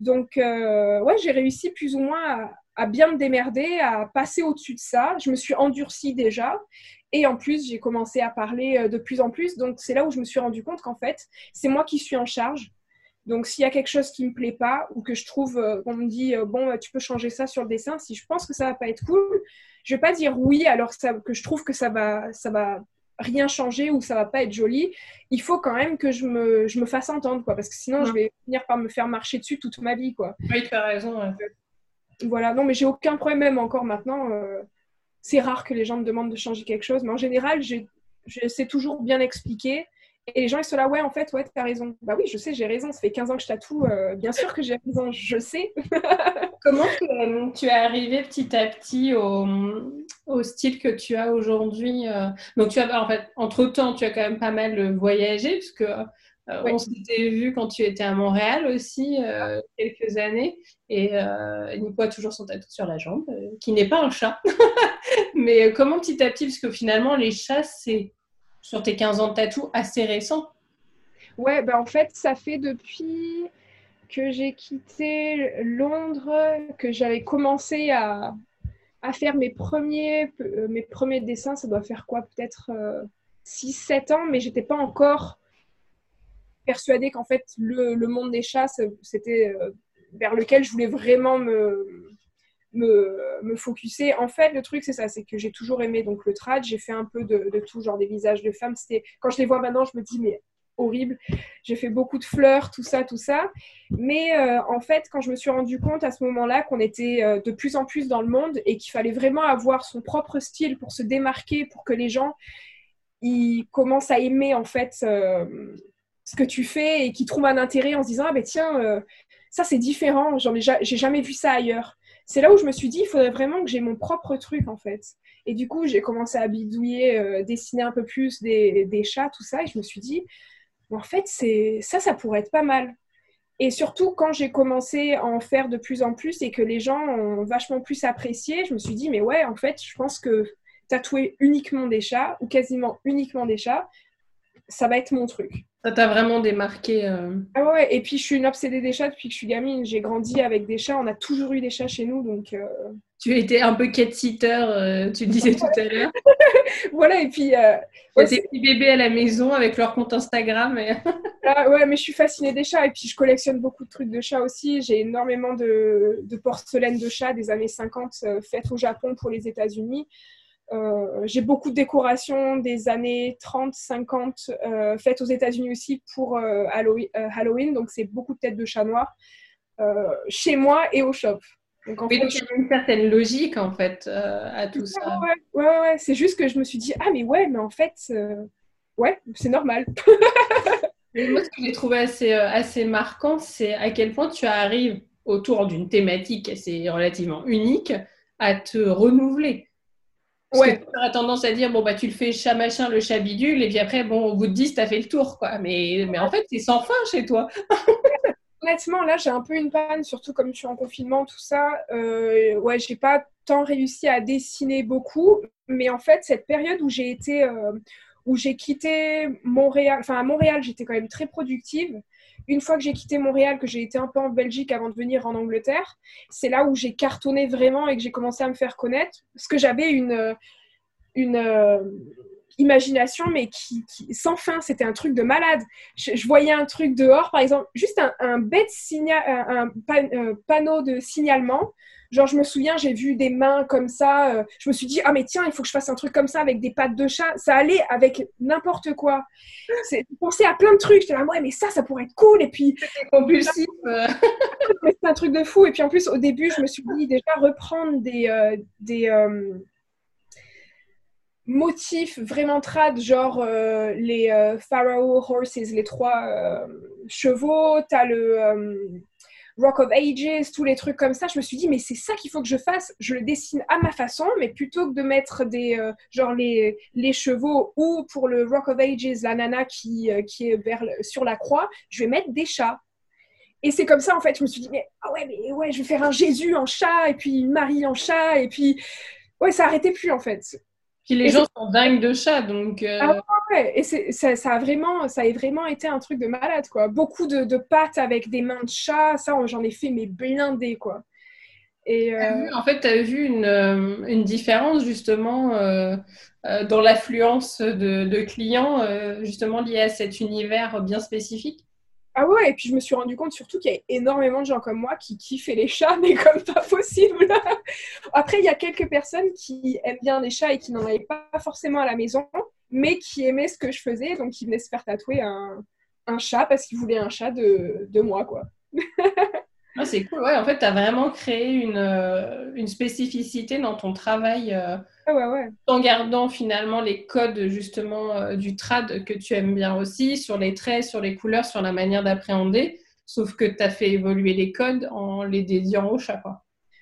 Speaker 2: Donc euh, ouais, j'ai réussi plus ou moins à, bien me démerder, à passer au-dessus de ça. Je me suis endurcie déjà et en plus j'ai commencé à parler de plus en plus. Donc c'est là où je me suis rendu compte qu'en fait c'est moi qui suis en charge. Donc s'il y a quelque chose qui me plaît pas ou que je trouve qu'on me dit bon tu peux changer ça sur le dessin, si je pense que ça va pas être cool, je vais pas dire oui alors que je trouve que ça va ça va rien changer ou ça va pas être joli, il faut quand même que je me, je me fasse entendre, quoi, parce que sinon, je vais finir par me faire marcher dessus toute ma vie, quoi.
Speaker 1: Oui, tu as raison.
Speaker 2: Voilà, non, mais j'ai aucun problème, même encore maintenant. Euh, c'est rare que les gens me demandent de changer quelque chose, mais en général, je sais toujours bien expliquer. Et les gens, ils sont là, ouais, en fait, ouais, tu as raison. Bah oui, je sais, j'ai raison. Ça fait 15 ans que je tatoue. Euh, bien sûr que j'ai raison, je sais.
Speaker 1: Comment tu, es arrivé petit à petit au, au style que tu as aujourd'hui euh? Donc, tu as, en fait, entre-temps, tu as quand même pas mal voyagé, parce que euh, on s'était vu quand tu étais à Montréal aussi, quelques années. Et Nico a toujours son tatou sur la jambe, qui n'est pas un chat. Mais comment petit à petit, parce que finalement, les chats, c'est sur tes 15 ans de tatou assez récent
Speaker 2: Ouais, bah en fait, ça fait depuis que j'ai quitté Londres que j'avais commencé à, faire mes premiers, euh, mes premiers dessins. Ça doit faire quoi Peut-être 6-7 euh, ans, mais j'étais pas encore persuadée qu'en fait, le, monde des chats, c'était euh, vers lequel je voulais vraiment me, me, me focuser. En fait, le truc, c'est ça, c'est que j'ai toujours aimé donc le trad. J'ai fait un peu de, tout, genre des visages de femmes. Quand je les vois maintenant, je me dis mais horrible. J'ai fait beaucoup de fleurs, tout ça, tout ça. Mais euh, en fait, quand je me suis rendu compte à ce moment-là qu'on était euh, de plus en plus dans le monde et qu'il fallait vraiment avoir son propre style pour se démarquer, pour que les gens ils commencent à aimer en fait euh, ce que tu fais et qu'ils trouvent un intérêt en se disant ah ben tiens ça c'est différent, j'en ai, j'ai jamais vu ça ailleurs c'est là où je me suis dit, il faudrait vraiment que j'ai mon propre truc en fait. Et du coup, j'ai commencé à bidouiller, dessiner un peu plus des, chats, tout ça. Et je me suis dit, en fait, c'est ça, ça pourrait être pas mal. Et surtout, quand j'ai commencé à en faire de plus en plus et que les gens ont vachement plus apprécié, je me suis dit, mais ouais, en fait, je pense que tatouer uniquement des chats ou quasiment uniquement des chats, ça va être mon truc.
Speaker 1: Ça t'a vraiment démarqué. Euh.
Speaker 2: Ah ouais, et puis je suis une obsédée des chats depuis que je suis gamine. J'ai grandi avec des chats. On a toujours eu des chats chez nous, donc. Euh.
Speaker 1: Tu étais un peu cat-sitter, euh, tu disais tout à l'heure.
Speaker 2: voilà, et puis.
Speaker 1: Euh, ouais, des petits bébés à la maison avec leur compte Instagram.
Speaker 2: ah, ouais, mais je suis fascinée des chats et puis je collectionne beaucoup de trucs de chats aussi. J'ai énormément de, de porcelaine de chats des années 50 faites au Japon pour les États-Unis. Euh, j'ai beaucoup de décorations des années 30, 50 euh, faites aux États-Unis aussi pour euh, Halloween, Donc, c'est beaucoup de têtes de chat noir chez moi et au shop.
Speaker 1: Donc, en fait, il y a une certaine logique en fait à tout ça.
Speaker 2: Ouais, ouais, ouais. C'est juste que je me suis dit, ah, mais ouais, mais en fait, ouais, c'est normal.
Speaker 1: moi, ce que j'ai trouvé assez, assez marquant, c'est à quel point tu arrives autour d'une thématique assez relativement unique à te renouveler. Ouais. tu aurais tendance à dire, bon, bah, tu le fais chat machin, le chat bidule, et puis après, bon, au bout de 10, tu as fait le tour, quoi. Mais, mais en fait, c'est sans fin chez toi.
Speaker 2: Honnêtement, là, j'ai un peu une panne, surtout comme je suis en confinement, tout ça. Euh, ouais, j'ai pas tant réussi à dessiner beaucoup, mais en fait, cette période où j'ai été, euh, où j'ai quitté Montréal, enfin, à Montréal, j'étais quand même très productive une fois que j'ai quitté Montréal, que j'ai été un peu en Belgique avant de venir en Angleterre, c'est là où j'ai cartonné vraiment et que j'ai commencé à me faire connaître. Parce que j'avais une, une, imagination, mais qui, sans fin. C'était un truc de malade. Je, voyais un truc dehors, par exemple, juste un, bête signal, un, panneau de signalement. Genre, je me souviens, j'ai vu des mains comme ça. Euh, je me suis dit, ah, mais tiens, il faut que je fasse un truc comme ça avec des pattes de chat. Ça allait avec n'importe quoi. C'est penser à plein de trucs. J'étais là, ouais, mais ça, ça pourrait être cool. Et puis.
Speaker 1: C'était compulsif.
Speaker 2: c'est un truc de fou. Et puis, en plus, au début, je me suis dit, déjà, reprendre des. Euh, des motifs vraiment trad, genre euh, les euh, Pharaoh Horses, les trois euh, chevaux, t'as le Rock of Ages, tous les trucs comme ça. Je me suis dit, mais c'est ça qu'il faut que je fasse. Je le dessine à ma façon, mais plutôt que de mettre des, genre les, les chevaux ou pour le Rock of Ages, la nana qui, qui est sur la croix, je vais mettre des chats. Et c'est comme ça, en fait, je me suis dit, mais ah ouais, mais ouais, je vais faire un Jésus en chat, et puis une Marie en chat, et puis, ouais, ça arrêtait plus, en fait
Speaker 1: les gens sont dingues de chats, donc. Euh,
Speaker 2: ah ouais, et ça, ça, a vraiment, ça a vraiment été un truc de malade, quoi. Beaucoup de, de pattes avec des mains de chat, ça, j'en ai fait mes blindés, quoi.
Speaker 1: Et euh, en fait, tu as vu une, euh, une, différence justement dans l'affluence de, de, clients, justement liée à cet univers bien spécifique?
Speaker 2: Ah ouais, et puis je me suis rendu compte surtout qu'il y a énormément de gens comme moi qui kiffaient les chats, mais comme pas possible. Après, il y a quelques personnes qui aiment bien les chats et qui n'en avaient pas forcément à la maison, mais qui aimaient ce que je faisais, donc qui venaient se faire tatouer un, un chat parce qu'ils voulaient un chat de, de moi, quoi.
Speaker 1: Ah, c'est cool, ouais. En fait, tu as vraiment créé une, euh, une, spécificité dans ton travail euh, en gardant finalement les codes justement euh, du trad que tu aimes bien aussi, sur les traits, sur les couleurs, sur la manière d'appréhender, sauf que tu as fait évoluer les codes en les dédiant au chat.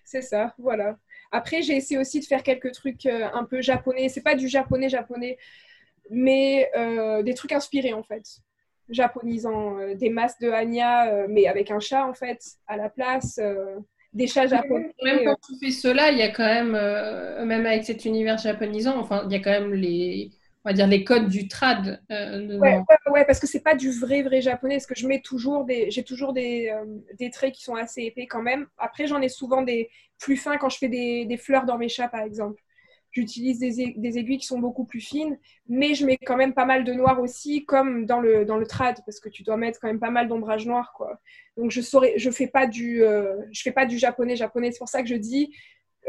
Speaker 2: C'est ça, voilà. Après, j'ai essayé aussi de faire quelques trucs un peu japonais. C'est pas du japonais japonais, mais des trucs inspirés en fait japonisant euh, des masques de Anya, euh, mais avec un chat en fait à la place, euh, des chats japonais.
Speaker 1: Même quand tu fais cela, il y a quand même, même avec cet univers japonisant, enfin, il y a quand même les, on va dire les codes du trad.
Speaker 2: ouais, ouais, parce que c'est pas du vrai vrai japonais, parce que je mets toujours des, j'ai toujours des, des, traits qui sont assez épais quand même. Après, j'en ai souvent des plus fins quand je fais des, des fleurs dans mes chats, par exemple. J'utilise des, aiguilles qui sont beaucoup plus fines, mais je mets quand même pas mal de noir aussi, comme dans le, dans le trad, parce que tu dois mettre quand même pas mal d'ombrage noir. Quoi. Donc je saurais, je fais pas du, euh, fais pas du japonais japonais. C'est pour ça que je dis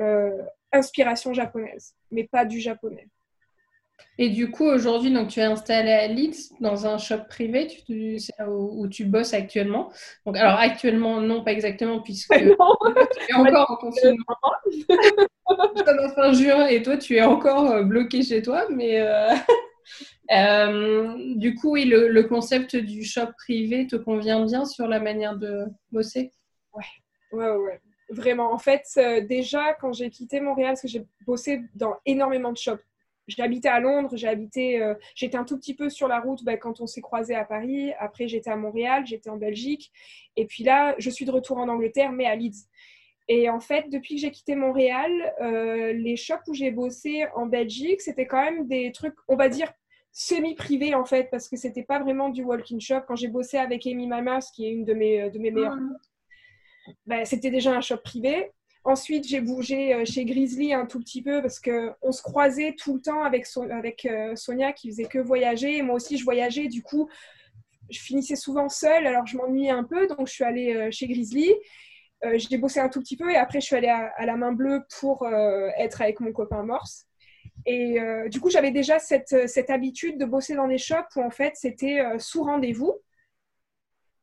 Speaker 2: euh, inspiration japonaise, mais pas du japonais.
Speaker 1: Et du coup, aujourd'hui, donc tu es installé à Leeds dans un shop privé tu, où, tu bosses actuellement. Donc, alors actuellement, non, pas exactement, puisque tu es encore en confinement. fin juin et toi, tu es encore euh, bloqué chez toi. Mais euh, euh, du coup, oui, le, concept du shop privé te convient bien sur la manière de bosser?
Speaker 2: Ouais, ouais, ouais. Vraiment. En fait, déjà, quand j'ai quitté Montréal, parce que j'ai bossé dans énormément de shops habité à Londres, habité, euh, j'étais un tout petit peu sur la route bah, quand on s'est croisé à Paris. Après, j'étais à Montréal, j'étais en Belgique. Et puis là, je suis de retour en Angleterre, mais à Leeds. Et en fait, depuis que j'ai quitté Montréal, euh, les shops où j'ai bossé en Belgique, c'était quand même des trucs, on va dire, semi-privés en fait, parce que c'était pas vraiment du walk-in shop. Quand j'ai bossé avec Amy Mamas, qui est une de mes, de mes meilleures ah. bah, c'était déjà un shop privé. Ensuite, j'ai bougé euh, chez Grizzly un tout petit peu parce qu'on se croisait tout le temps avec, avec euh, Sonia qui faisait que voyager. Et moi aussi, je voyageais. Du coup, je finissais souvent seule. Alors, je m'ennuyais un peu. Donc, je suis allée euh, chez Grizzly. j'ai bossé un tout petit peu et après, je suis allée à, la main bleue pour être avec mon copain Morse. Et du coup, j'avais déjà cette, cette, habitude de bosser dans des shops où en fait, c'était sous rendez-vous.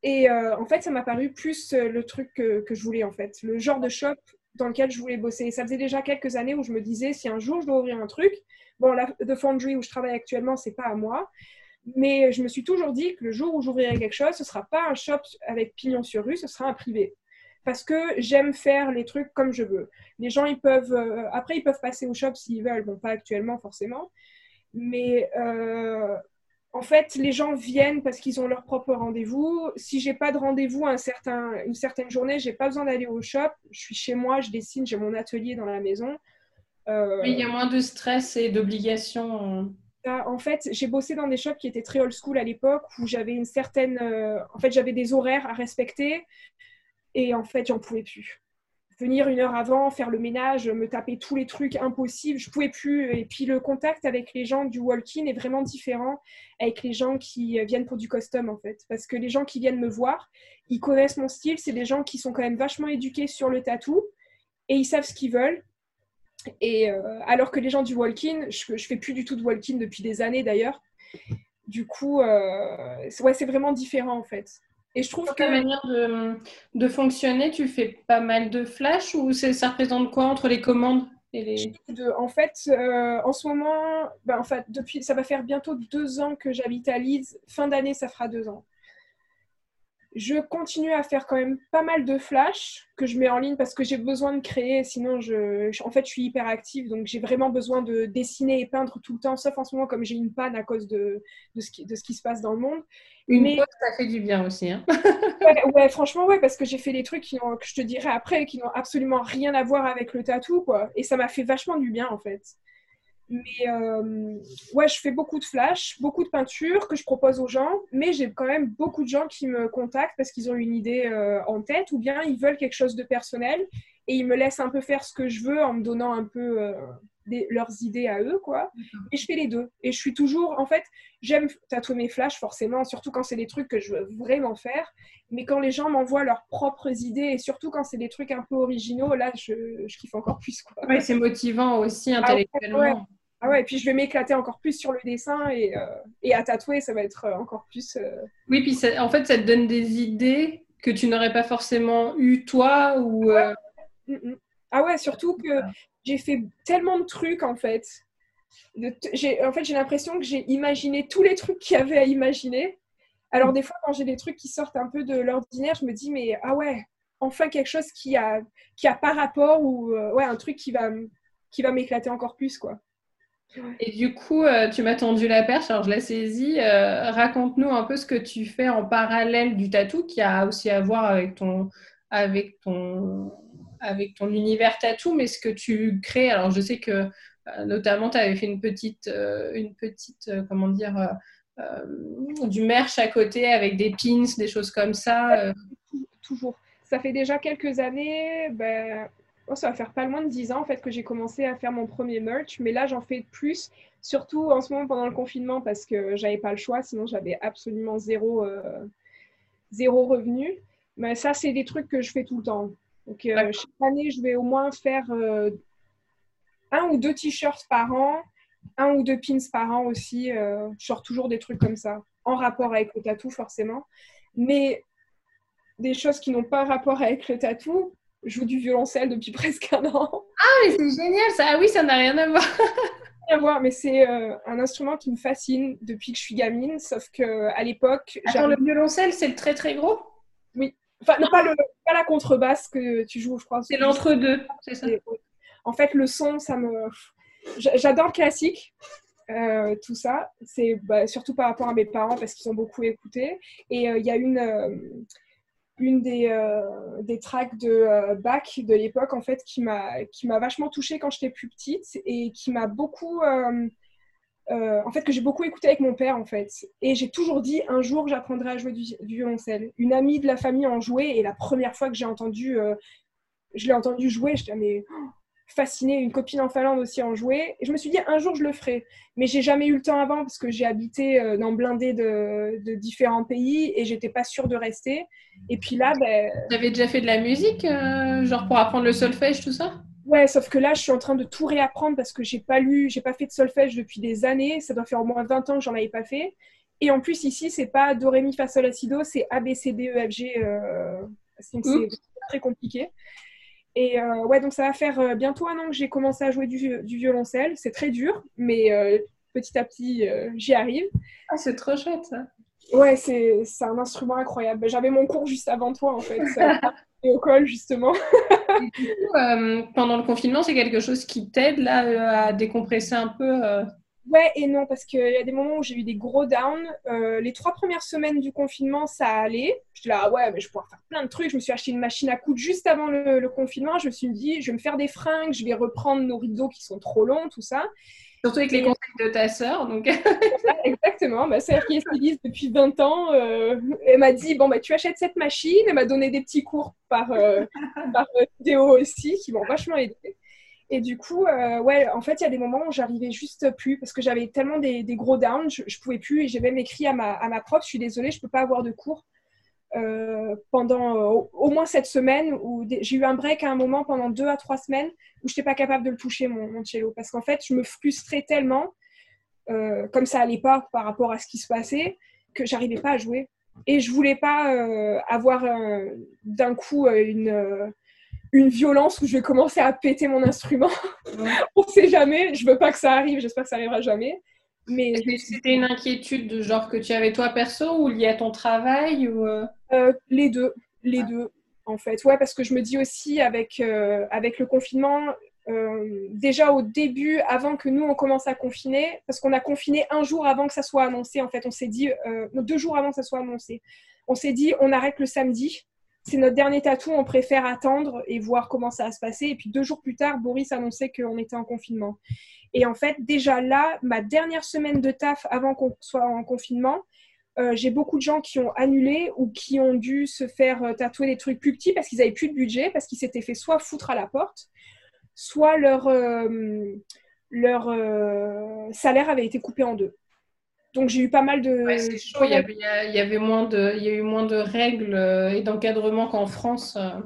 Speaker 2: Et en fait, ça m'a paru plus le truc que, que, je voulais en fait. Le genre de shop dans lequel je voulais bosser. ça faisait déjà quelques années où je me disais, si un jour je dois ouvrir un truc, bon, la The Foundry où je travaille actuellement, c'est pas à moi, mais je me suis toujours dit que le jour où j'ouvrirai quelque chose, ce sera pas un shop avec pignon sur rue, ce sera un privé. Parce que j'aime faire les trucs comme je veux. Les gens, ils peuvent, euh, après, ils peuvent passer au shop s'ils veulent, bon, pas actuellement forcément, mais euh, en fait, les gens viennent parce qu'ils ont leur propre rendez-vous. Si j'ai pas de rendez-vous un certain, une certaine journée, j'ai pas besoin d'aller au shop. Je suis chez moi, je dessine, j'ai mon atelier dans la maison.
Speaker 1: Euh, il y a moins de stress et d'obligations.
Speaker 2: En fait, j'ai bossé dans des shops qui étaient très old school à l'époque, où j'avais une certaine, euh, en fait, j'avais des horaires à respecter, et en fait, j'en pouvais plus. Venir une heure avant, faire le ménage, me taper tous les trucs impossibles. Je pouvais plus. Et puis le contact avec les gens du walk-in est vraiment différent avec les gens qui viennent pour du custom en fait. Parce que les gens qui viennent me voir, ils connaissent mon style. C'est des gens qui sont quand même vachement éduqués sur le tatou et ils savent ce qu'ils veulent. Et euh, alors que les gens du walk-in, je, je fais plus du tout de walk-in depuis des années d'ailleurs. Du coup, euh, ouais, c'est vraiment différent en fait.
Speaker 1: Et je trouve que. Ta manière de, de, fonctionner, tu fais pas mal de flash ou ça représente quoi entre les commandes et les...
Speaker 2: en fait, euh, en ce moment, ben, en fait, depuis, ça va faire bientôt deux ans que j'habite à Leeds. Fin d'année, ça fera deux ans. Je continue à faire quand même pas mal de flash que je mets en ligne parce que j'ai besoin de créer. Sinon, je, en fait, je suis hyper active, donc j'ai vraiment besoin de dessiner et peindre tout le temps, sauf en ce moment comme j'ai une panne à cause de, de, ce qui, de ce qui se passe dans le monde.
Speaker 1: Une Mais... pause, ça fait du bien aussi. Hein.
Speaker 2: ouais, franchement, ouais, parce que j'ai fait des trucs qui que je te dirai après qui n'ont absolument rien à voir avec le tatou, quoi. Et ça m'a fait vachement du bien, en fait. Mais euh, ouais, je fais beaucoup de flash, beaucoup de peinture que je propose aux gens, mais j'ai quand même beaucoup de gens qui me contactent parce qu'ils ont une idée euh, en tête ou bien ils veulent quelque chose de personnel et ils me laissent un peu faire ce que je veux en me donnant un peu euh, leurs idées à eux, quoi. Et je fais les deux. Et je suis toujours, en fait, j'aime tatouer mes flashs forcément, surtout quand c'est des trucs que je veux vraiment faire. Mais quand les gens m'envoient leurs propres idées et surtout quand c'est des trucs un peu originaux, là, je, je kiffe encore plus, quoi.
Speaker 1: Ouais, c'est motivant aussi ah intellectuellement.
Speaker 2: Ah ouais, et puis je vais m'éclater encore plus sur le dessin et, euh, et à tatouer, ça va être euh, encore plus. Euh,
Speaker 1: oui, puis en fait, ça te donne des idées que tu n'aurais pas forcément eu toi ou.
Speaker 2: Mm, mm. Ah ouais, surtout que j'ai fait tellement de trucs en fait. en fait, j'ai l'impression que j'ai imaginé tous les trucs qu'il y avait à imaginer. Alors, des fois, quand j'ai des trucs qui sortent un peu de l'ordinaire, je me dis, mais ah ouais, enfin quelque chose qui a, qui a pas rapport ou ouais, un truc qui va, qui va m'éclater encore plus, quoi.
Speaker 1: Et du coup, euh, tu m'as tendu la perche, alors je l'ai saisie. Euh, raconte-nous un peu ce que tu fais en parallèle du tatou, qui a aussi à voir avec ton, avec ton, avec ton univers tatou, mais ce que tu crées. Alors, je sais que euh, notamment, tu avais fait une petite, une petite comment dire, du merch à côté avec des pins, des choses comme ça.
Speaker 2: Toujours. Ça fait déjà quelques années. Ben Oh, ça va faire pas loin de 10 ans en fait que j'ai commencé à faire mon premier merch, mais là j'en fais plus, surtout en ce moment pendant le confinement parce que j'avais pas le choix, sinon j'avais absolument zéro, euh, zéro revenu. Mais ça, c'est des trucs que je fais tout le temps. Donc euh, chaque année, je vais au moins faire euh, un ou deux t-shirts par an, un ou deux pins par an aussi. je sors toujours des trucs comme ça, en rapport avec le tatou forcément. Mais des choses qui n'ont pas rapport avec le tatou, joue du violoncelle depuis presque un an.
Speaker 1: Ah, mais c'est génial ça. Ah oui, ça n'a rien à voir.
Speaker 2: rien à voir, mais c'est euh, un instrument qui me fascine depuis que je suis gamine, sauf que à l'époque.
Speaker 1: Attends, le violoncelle, c'est le très très gros?
Speaker 2: Enfin, non, pas, le, pas la contrebasse que tu joues, je crois.
Speaker 1: C'est l'entre-deux, c'est ça.
Speaker 2: En fait, le son, ça me. J'adore le classique. Euh, tout ça, c'est bah, surtout par rapport à mes parents parce qu'ils ont beaucoup écouté. Et euh, il y a une, une des, euh, des tracks de euh, Bach de l'époque, en fait, qui m'a, qui m'a vachement touchée quand j'étais plus petite et qui m'a beaucoup. Euh, en fait, que j'ai beaucoup écouté avec mon père, en fait. Et j'ai toujours dit, un jour, j'apprendrai à jouer du, violoncelle. Une amie de la famille en jouait et la première fois que j'ai entendu, je l'ai entendu jouer, j'étais, mais oh, fascinée. Une copine en Finlande aussi en jouait. Et je me suis dit, un jour, je le ferai. Mais j'ai jamais eu le temps avant parce que j'ai habité euh, dans blindé de, différents pays et j'étais pas sûre de rester. Et puis là, ben.
Speaker 1: Tu déjà fait de la musique, euh, genre pour apprendre le solfège, tout ça?
Speaker 2: Ouais, sauf que là, je suis en train de tout réapprendre parce que j'ai pas lu, j'ai pas fait de solfège depuis des années. Ça doit faire au moins 20 ans que j'en avais pas fait. Et en plus, ici, c'est pas Do, Ré, Mi, Fa, Sol, La, Si, Do, c'est A, B, C, D, E, F, G. Euh... c'est très compliqué. Et euh, ouais, donc ça va faire euh, bientôt un an que j'ai commencé à jouer du, violoncelle. C'est très dur, mais euh, petit à petit, j'y arrive.
Speaker 1: Ah, c'est trop chouette ça.
Speaker 2: Ouais, c'est un instrument incroyable. J'avais mon cours juste avant toi en fait. au col justement.
Speaker 1: du coup, pendant le confinement, c'est quelque chose qui t'aide là à décompresser un peu
Speaker 2: Ouais et non, parce qu'il y a des moments où j'ai eu des gros downs. Euh, les trois premières semaines du confinement, ça allait. J'étais là, ouais, mais je pourrais faire plein de trucs. Je me suis acheté une machine à coudre juste avant le, le, confinement. Je me suis dit, je vais me faire des fringues, je vais reprendre nos rideaux qui sont trop longs, tout ça.
Speaker 1: Surtout avec les conseils de ta sœur. Donc...
Speaker 2: Exactement, ma sœur qui est styliste depuis 20 ans, euh, elle m'a dit, bon, bah, tu achètes cette machine. Elle m'a donné des petits cours par, euh, par vidéo aussi qui m'ont vachement aidé. Et du coup, euh, ouais, en fait, il y a des moments où j'arrivais juste plus parce que j'avais tellement des, gros downs, je, je, pouvais plus. Et j'ai même écrit à ma, à ma prof, je suis désolée, je peux pas avoir de cours euh, pendant euh, au, moins cette semaine où j'ai eu un break à un moment pendant deux à trois semaines où je n'étais pas capable de le toucher, mon, mon cello. Parce qu'en fait, je me frustrais tellement, comme ça allait pas par rapport à ce qui se passait, que j'arrivais pas à jouer. Et je voulais pas avoir d'un coup une une violence où je vais commencer à péter mon instrument. On sait jamais. Je veux pas que ça arrive. J'espère que ça arrivera jamais.
Speaker 1: Mais c'était une inquiétude de genre que tu avais toi perso ou liée à ton travail ou
Speaker 2: euh? Euh, les deux, les ah. deux en fait. Ouais, parce que je me dis aussi avec euh, avec le confinement. déjà au début, avant que nous on commence à confiner, parce qu'on a confiné un jour avant que ça soit annoncé. En fait, on s'est dit deux jours avant que ça soit annoncé. On s'est dit on arrête le samedi c'est notre dernier tatou, on préfère attendre et voir comment ça va se passer. Et puis deux jours plus tard, Boris annonçait qu'on était en confinement. Et en fait, déjà là, ma dernière semaine de taf avant qu'on soit en confinement, euh, j'ai beaucoup de gens qui ont annulé ou qui ont dû se faire euh, tatouer des trucs plus petits parce qu'ils n'avaient plus de budget, parce qu'ils s'étaient fait soit foutre à la porte, soit leur, euh, leur salaire avait été coupé en deux. Donc j'ai eu pas mal de.
Speaker 1: c'est chaud. Il y, avait, moins de, il y a eu moins de règles et d'encadrement qu'en France.
Speaker 2: Euh.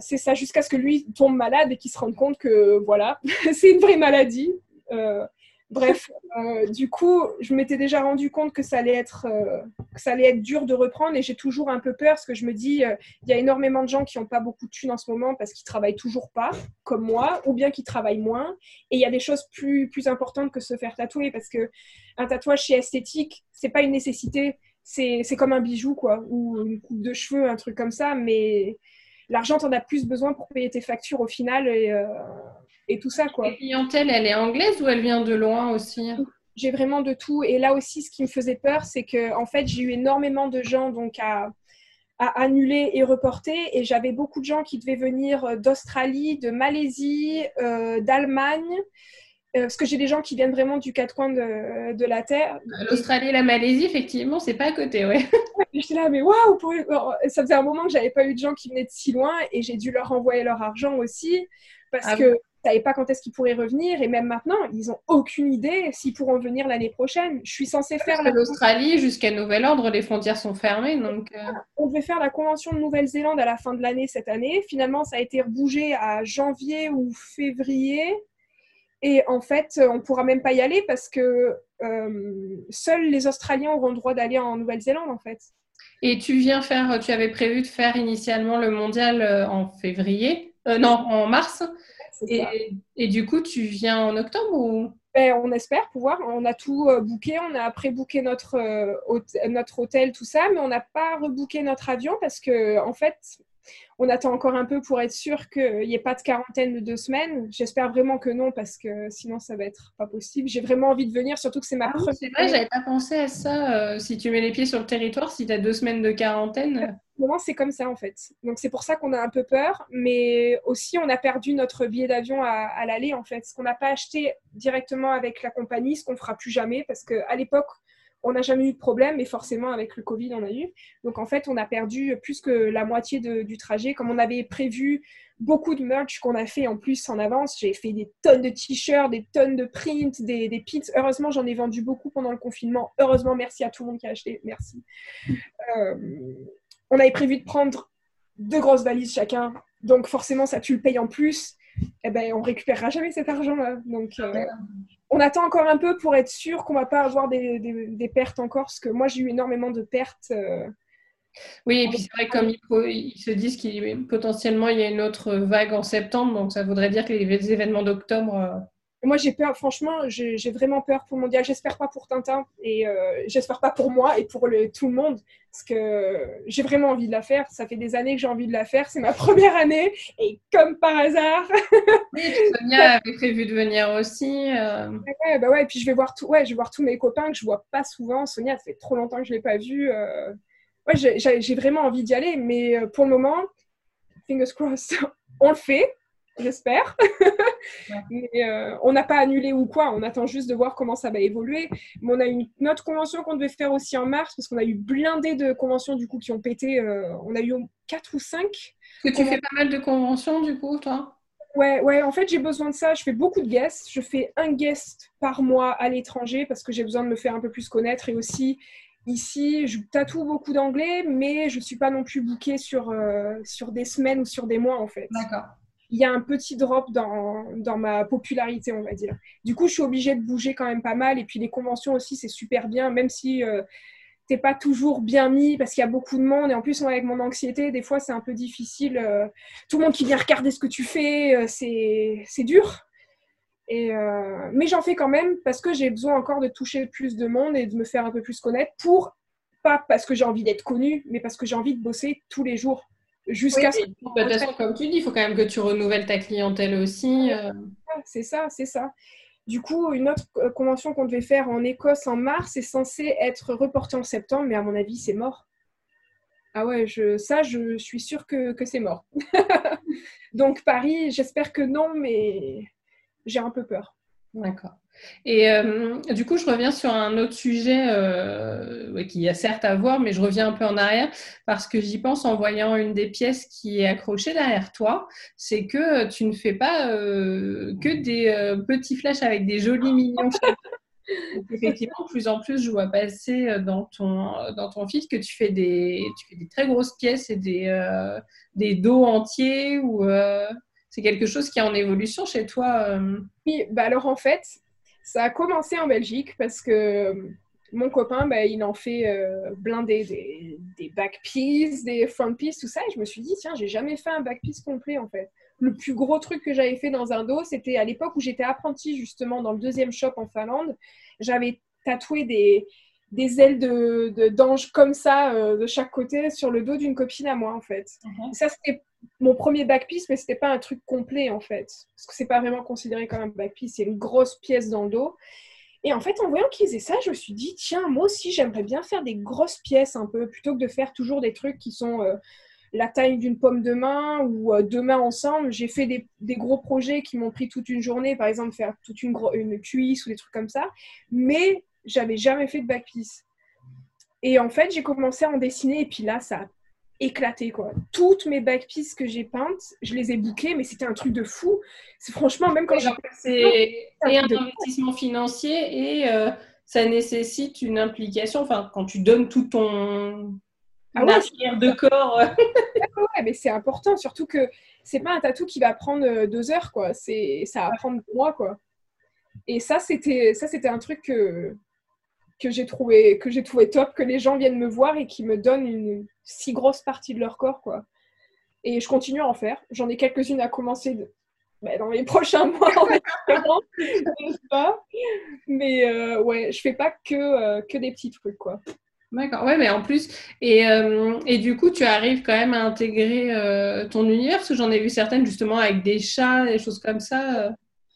Speaker 2: C'est ça, jusqu'à ce que lui tombe malade et qu'il se rende compte que voilà, c'est une vraie maladie. Euh, Bref, euh, du coup, je m'étais déjà rendu compte que ça allait être, euh, que ça allait être dur de reprendre et j'ai toujours un peu peur parce que je me dis, euh, il y a énormément de gens qui n'ont pas beaucoup de thunes en ce moment parce qu'ils travaillent toujours pas, comme moi, ou bien qui travaillent moins. Et il y a des choses plus, importantes que se faire tatouer parce que un tatouage chez esthétique, c'est pas une nécessité, c'est comme un bijou, quoi, ou une coupe de cheveux, un truc comme ça, mais l'argent, t'en as plus besoin pour payer tes factures au final et tout ça. Quoi.
Speaker 1: La clientèle, elle est anglaise ou elle vient de loin aussi?
Speaker 2: J'ai vraiment de tout. Et là aussi, ce qui me faisait peur, c'est que en fait, j'ai eu énormément de gens donc à, à annuler et reporter. Et j'avais beaucoup de gens qui devaient venir d'Australie, de Malaisie, euh, d'Allemagne. Euh, parce que j'ai des gens qui viennent vraiment du quatre coins de, de la Terre.
Speaker 1: L'Australie et la Malaisie, effectivement, c'est pas à côté, ouais.
Speaker 2: J'étais là, mais waouh Ça faisait un moment que j'avais pas eu de gens qui venaient de si loin et j'ai dû leur envoyer leur argent aussi. Parce ah que savaient pas quand est-ce qu'ils pourraient revenir et même maintenant, ils ont aucune idée s'ils pourront venir l'année prochaine. Je suis censée faire
Speaker 1: l'Australie jusqu'à nouvel ordre, les frontières sont fermées donc. Euh.
Speaker 2: On devait faire la convention de Nouvelle-Zélande à la fin de l'année cette année. Finalement, ça a été rebougé à janvier ou février. Et en fait, on pourra même pas y aller parce que euh, seuls les Australiens auront le droit d'aller en Nouvelle-Zélande en fait.
Speaker 1: Et tu viens faire, tu avais prévu de faire initialement le mondial euh, en février, non, en mars. Et, du coup, tu viens en octobre ou?
Speaker 2: Ben, On espère pouvoir. On a tout euh, booké. On a pré-booké notre, euh, notre hôtel, tout ça, mais on n'a pas rebooké notre avion parce que, en fait, on attend encore un peu pour être sûr qu'il n'y ait pas de quarantaine de deux semaines. J'espère vraiment que non, parce que sinon ça va être pas possible. J'ai vraiment envie de venir, surtout que c'est ma ah première.
Speaker 1: C'est vrai, j'avais pas pensé à ça. Euh, si tu mets les pieds sur le territoire, si tu as deux semaines de quarantaine.
Speaker 2: Moment, c'est comme ça en fait. Donc c'est pour ça qu'on a un peu peur, mais aussi on a perdu notre billet d'avion à, à l'aller en fait. Ce qu'on n'a pas acheté directement avec la compagnie, ce qu'on fera plus jamais, parce qu'à l'époque on n'a jamais eu de problème, mais forcément avec le Covid, on a eu. Donc en fait, on a perdu plus que la moitié du trajet. Comme on avait prévu beaucoup de merch qu'on a fait en plus en avance, j'ai fait des tonnes de t-shirts, des tonnes de prints, des, des pins. Heureusement, j'en ai vendu beaucoup pendant le confinement. Heureusement, merci à tout le monde qui a acheté. Merci. Euh, on avait prévu de prendre deux grosses valises chacun. Donc forcément, ça tu le payes en plus. Eh ben, on récupérera jamais cet argent-là. Donc, euh, on attend encore un peu pour être sûr qu'on va pas avoir des, pertes encore, parce que moi j'ai eu énormément de pertes. Euh,
Speaker 1: oui, et puis c'est vrai comme ils, se disent qu'il potentiellement il y a une autre vague en septembre, donc ça voudrait dire que les, événements d'octobre. Euh,
Speaker 2: moi, j'ai peur, franchement, j'ai vraiment peur pour le mondial. J'espère pas pour Tintin et euh, j'espère pas pour moi et pour le, tout le monde parce que j'ai vraiment envie de la faire. Ça fait des années que j'ai envie de la faire. C'est ma première année et comme par hasard.
Speaker 1: oui, Sonia avait prévu de venir aussi.
Speaker 2: Euh. Ouais, bah ouais, et puis je vais voir tout, ouais, je vais voir tous mes copains que je vois pas souvent. Sonia, ça fait trop longtemps que je l'ai pas vue. Euh. Ouais, j'ai vraiment envie d'y aller, mais pour le moment, fingers crossed, on le fait j'espère. Mais euh, on n'a pas annulé ou quoi, on attend juste de voir comment ça va évoluer. Mais on a une, autre convention qu'on devait faire aussi en mars, parce qu'on a eu blindé de conventions du coup qui ont pété. Euh, on a eu 4 ou 5.
Speaker 1: Que tu fais pas mal de conventions du coup, toi?
Speaker 2: Ouais, ouais, en fait, j'ai besoin de ça. Je fais beaucoup de guests. Je fais un guest par mois à l'étranger parce que j'ai besoin de me faire un peu plus connaître. Et aussi, ici, je tatoue beaucoup d'anglais, mais je ne suis pas non plus bookée sur, euh, sur des semaines ou sur des mois, en fait.
Speaker 1: D'accord
Speaker 2: il y a un petit drop dans, dans, ma popularité, on va dire. Du coup, je suis obligée de bouger quand même pas mal. Et puis les conventions aussi, c'est super bien, même si euh, t'es pas toujours bien mis parce qu'il y a beaucoup de monde. Et en plus, avec mon anxiété, des fois, c'est un peu difficile. Euh, tout le monde qui vient regarder ce que tu fais, euh, c'est dur. Et euh, mais j'en fais quand même parce que j'ai besoin encore de toucher plus de monde et de me faire un peu plus connaître pour, pas parce que j'ai envie d'être connue, mais parce que j'ai envie de bosser tous les jours jusqu'à
Speaker 1: ce De toute façon, comme tu dis, il faut quand même que tu renouvelles ta clientèle aussi. Euh.
Speaker 2: C'est ça, c'est ça. Du coup, une autre convention qu'on devait faire en Écosse en mars est censée être reportée en septembre, mais à mon avis, c'est mort. Ah ouais, je, ça, je suis sûre que, que c'est mort. Donc Paris, j'espère que non, mais j'ai un peu peur.
Speaker 1: D'accord. Et euh, du coup, je reviens sur un autre sujet euh, qui a certes à voir, mais je reviens un peu en arrière parce que j'y pense en voyant une des pièces qui est accrochée derrière toi. C'est que tu ne fais pas euh, que des petits flashs avec des jolis mignons. effectivement, de plus en plus, je vois passer dans ton, dans ton fil que tu fais, des, tu fais des très grosses pièces et des, des dos entiers ou c'est quelque chose qui est en évolution chez toi
Speaker 2: Oui, bah alors en fait, ça a commencé en Belgique parce que euh, mon copain, bah, il en fait euh, blinder des, des back pieces, des front pieces, tout ça. Et je me suis dit, tiens, j'ai jamais fait un back piece complet en fait. Le plus gros truc que j'avais fait dans un dos, c'était à l'époque où j'étais apprentie justement dans le deuxième shop en Finlande. J'avais tatoué des, des ailes de d'ange comme ça euh, de chaque côté sur le dos d'une copine à moi en fait. Mhm. Ça c'était mon premier back piece, mais c'était pas un truc complet en fait, parce que c'est pas vraiment considéré comme un back piece, c'est une grosse pièce dans le dos. Et en fait, en voyant qu'ils faisaient ça, je me suis dit tiens, moi aussi j'aimerais bien faire des grosses pièces un peu, plutôt que de faire toujours des trucs qui sont euh, la taille d'une pomme de main ou euh, deux mains ensemble. J'ai fait des, gros projets qui m'ont pris toute une journée, par exemple faire toute une, cuisse ou des trucs comme ça, mais j'avais jamais fait de back piece. Et en fait, j'ai commencé à en dessiner et puis là, ça a éclaté quoi. Toutes mes back pieces que j'ai peintes, je les ai bouquées, mais c'était un truc de fou. C'est franchement même quand j'ai
Speaker 1: c'est un, un investissement financier et euh, ça nécessite une implication. Enfin, quand tu donnes tout ton ah de corps.
Speaker 2: ouais, mais c'est important, surtout que c'est pas un tatou qui va prendre euh, deux heures quoi. C'est ça va prendre mois quoi. Et ça c'était ça c'était un truc que que j'ai trouvé que j'ai trouvé top que les gens viennent me voir et qui me donnent une si grosse partie de leur corps quoi. Et je continue à en faire. J'en ai quelques-unes à commencer bah, dans les prochains mois mais euh, ouais je fais pas que euh, que des petits trucs quoi.
Speaker 1: D'accord, ouais, mais en plus, et, euh, et, du coup, tu arrives quand même à intégrer ton univers, j'en ai vu certaines justement avec des chats, des choses comme ça.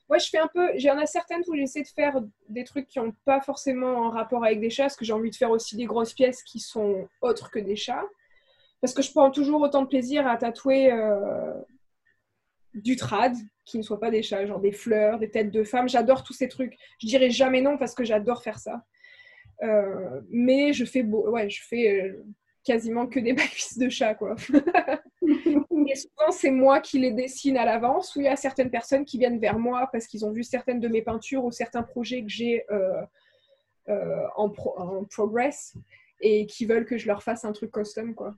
Speaker 2: Ouais, je fais un peu. J'en ai certaines où j'essaie de faire des trucs qui n'ont pas forcément en rapport avec des chats, parce que j'ai envie de faire aussi des grosses pièces qui sont autres que des chats. Parce que je prends toujours autant de plaisir à tatouer euh, du trad, qui ne soit pas des chats, genre des fleurs, des têtes de femmes. J'adore tous ces trucs. Je dirais jamais non parce que j'adore faire ça. Euh, mais je fais, beau... ouais, je fais euh, quasiment que des baguettes de chat, quoi. et souvent, c'est moi qui les dessine à l'avance, ou il y a certaines personnes qui viennent vers moi parce qu'ils ont vu certaines de mes peintures ou certains projets que j'ai euh, euh, en, en, progress et qui veulent que je leur fasse un truc custom, quoi.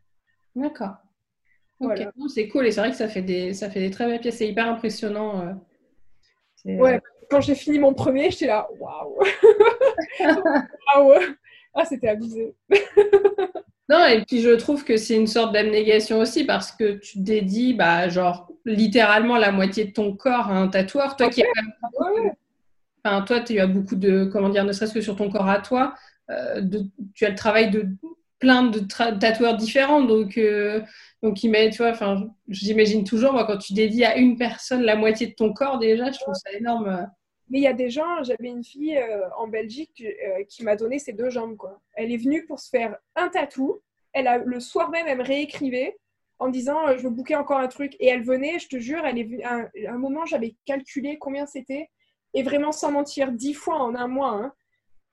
Speaker 1: D'accord. C'est cool et c'est vrai que ça fait des, ça fait des très belles pièces. C'est hyper impressionnant. Euh.
Speaker 2: Ouais, quand j'ai fini mon premier, j'étais là, waouh! waouh! Ah, c'était abusé.
Speaker 1: Non, et puis je trouve que c'est une sorte d'abnégation aussi parce que tu dédies, bah, genre, littéralement la moitié de ton corps à un tatoueur. Toi qui as enfin, toi, tu as beaucoup de, comment dire, ne serait-ce que sur ton corps à toi, euh, de, tu as le travail de plein de tatoueurs différents. Donc, euh, donc tu vois, enfin, j'imagine toujours, moi, quand tu dédies à une personne la moitié de ton corps, déjà, je trouve ça énorme.
Speaker 2: Mais il y a des gens, j'avais une fille en Belgique qui m'a donné ses deux jambes, quoi. Elle est venue pour se faire un tatou. Elle a, le soir même, elle me réécrivait en disant je veux bouquer encore un truc. Et elle venait, je te jure, elle est un, un moment, j'avais calculé combien c'était. Et vraiment, sans mentir, dix fois en un mois. Hein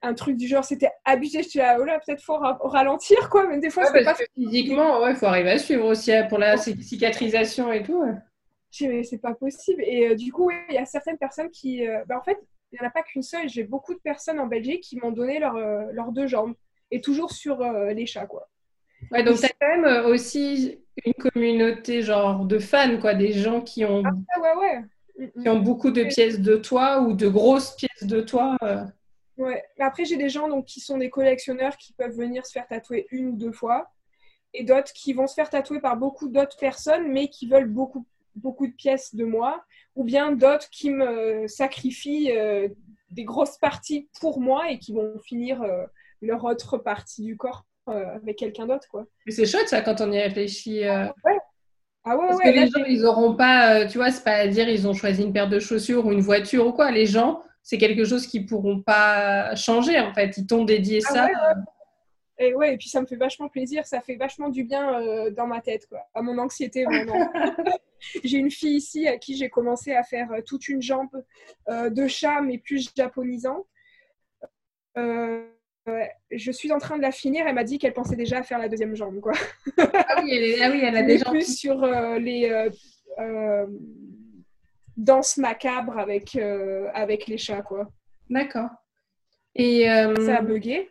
Speaker 2: un truc du genre, c'était abusé. Je suis là, oh là, peut-être faut ralentir, quoi. Mais des fois,
Speaker 1: c'est pas. Physiquement, ouais, faut arriver à suivre aussi pour la cicatrisation et tout.
Speaker 2: Je mais c'est pas possible. Et euh, du coup, il y a certaines personnes qui. Euh, bah, en fait, il n'y en a pas qu'une seule. J'ai beaucoup de personnes en Belgique qui m'ont donné euh, leurs deux jambes. Et toujours sur les chats, quoi.
Speaker 1: Ouais, donc tu as quand même aussi une communauté genre de fans, quoi, des gens qui ont,
Speaker 2: ah, ouais, ouais.
Speaker 1: Mm, mm. qui ont beaucoup de pièces de toi ou de grosses pièces de toi.
Speaker 2: Ouais. Après, j'ai des gens donc, qui sont des collectionneurs qui peuvent venir se faire tatouer une ou deux fois. Et d'autres qui vont se faire tatouer par beaucoup d'autres personnes, mais qui veulent beaucoup, beaucoup de pièces de moi. Ou bien d'autres qui me sacrifient euh, des grosses parties pour moi et qui vont finir euh, leur autre partie du corps euh, avec quelqu'un d'autre. quoi.
Speaker 1: Mais c'est chouette ça quand on y réfléchit.
Speaker 2: Ouais. Ah ouais,
Speaker 1: Parce
Speaker 2: ouais,
Speaker 1: que les gens, ils n'auront pas, tu vois, c'est pas à dire ils ont choisi une paire de chaussures ou une voiture ou quoi. Les gens, c'est quelque chose qu'ils pourront pas changer en fait. Ils t'ont dédié ah ça.
Speaker 2: Et ouais, et puis ça me fait vachement plaisir, ça fait vachement du bien euh, dans ma tête, quoi, à mon anxiété j'ai une fille ici à qui j'ai commencé à faire euh, toute une jambe euh, de chat, mais plus japonisant. je suis en train de la finir. Elle m'a dit qu'elle pensait déjà à faire la deuxième jambe, quoi.
Speaker 1: ah, oui, elle, ah oui, elle a déjà.
Speaker 2: Plus sur les danse macabre avec, avec les chats, quoi.
Speaker 1: D'accord. Et
Speaker 2: ça a bugué.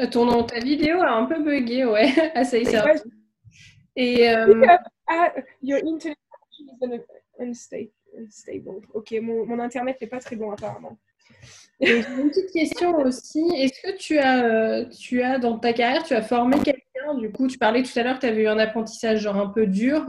Speaker 1: Euh, ton ta vidéo a un peu bugué, ouais. ah, ça y est.
Speaker 2: Et ah, your internet is unstable. Ok, mon, mon internet n'est pas très bon apparemment.
Speaker 1: J'ai une petite question aussi. Est-ce que tu as, tu as, dans ta carrière, tu as formé quelqu'un? Du coup, tu parlais tout à l'heure que tu avais eu un apprentissage genre un peu dur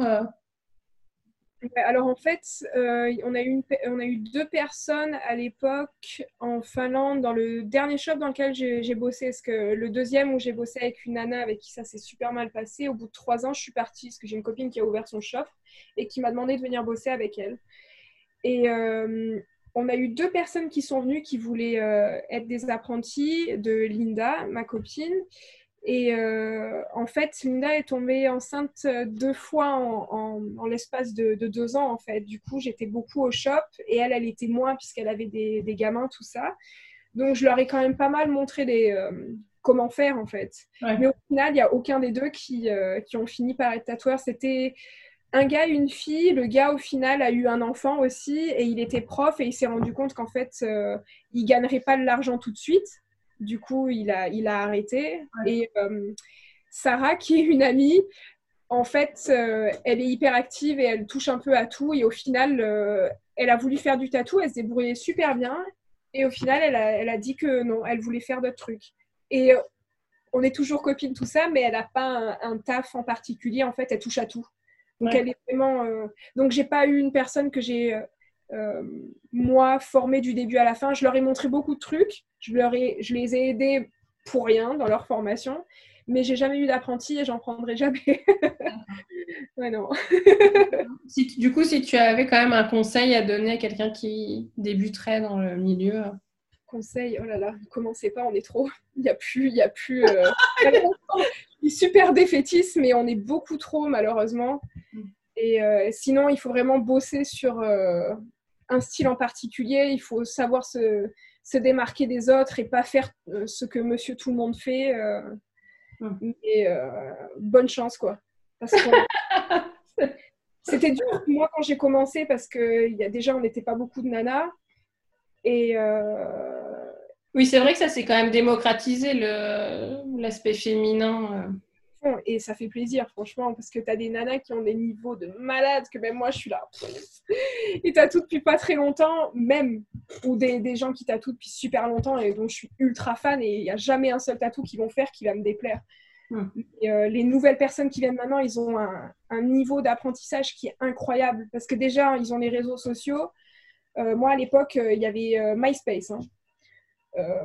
Speaker 2: alors en fait, euh, on, a eu deux personnes à l'époque en Finlande dans le dernier shop dans lequel j'ai bossé. Parce que le deuxième où j'ai bossé avec une nana avec qui ça s'est super mal passé, au bout de trois ans, je suis partie parce que j'ai une copine qui a ouvert son shop et qui m'a demandé de venir bosser avec elle. Et euh, on a eu deux personnes qui sont venues qui voulaient euh, être des apprentis de Linda, ma copine. Et euh, en fait, Linda est tombée enceinte euh, deux fois en, l'espace de, deux ans, en fait. Du coup, j'étais beaucoup au shop et elle, elle était moins puisqu'elle avait des, gamins, tout ça. Donc, je leur ai quand même pas mal montré euh, comment faire, en fait. Mais au final, il n'y a aucun des deux qui, qui ont fini par être tatoueurs. C'était un gars une fille. Le gars, au final, a eu un enfant aussi et il était prof et il s'est rendu compte qu'en fait, il gagnerait pas de l'argent tout de suite du coup, il a, il a arrêté. Et euh, Sarah, qui est une amie, en fait, euh, elle est hyper active et elle touche un peu à tout. Et au final, euh, elle a voulu faire du tatou, elle se débrouillait super bien. Et au final, elle a, elle a dit que non, elle voulait faire d'autres trucs. Et on est toujours copines, tout ça, mais elle n'a pas un, taf en particulier. En fait, elle touche à tout. Donc, elle est vraiment. Donc, j'ai pas eu une personne que j'ai moi, formée du début à la fin, je leur ai montré beaucoup de trucs. Je, leur ai, je les ai aidés pour rien dans leur formation, mais j'ai jamais eu d'apprenti et j'en prendrai jamais. ouais, non.
Speaker 1: si, du coup, si tu avais quand même un conseil à donner à quelqu'un qui débuterait dans le milieu
Speaker 2: Conseil, oh là là, commencez pas, on est trop. Il n'y a plus, il y a plus. Euh... super défaitiste, mais on est beaucoup trop malheureusement. Mm. Et euh, sinon, il faut vraiment bosser sur euh, un style en particulier, il faut savoir se, se démarquer des autres et pas faire euh, ce que monsieur tout le monde fait. Euh, et euh, bonne chance, quoi. Parce que c'était dur moi quand j'ai commencé parce que y a, déjà on n'était pas beaucoup de nanas. Et
Speaker 1: oui, c'est vrai que ça s'est quand même démocratisé l'aspect féminin
Speaker 2: et ça fait plaisir, franchement, parce que tu as des nanas qui ont des niveaux de malade que même moi je suis là. Et tout depuis pas très longtemps, même, ou des, des gens qui tatouent depuis super longtemps et dont je suis ultra fan et il n'y a jamais un seul tatou qu'ils vont faire qui va me déplaire. Hmm. Euh, les nouvelles personnes qui viennent maintenant, ils ont un, un niveau d'apprentissage qui est incroyable parce que déjà, ils ont les réseaux sociaux. moi, à l'époque, il y avait MySpace. Hein.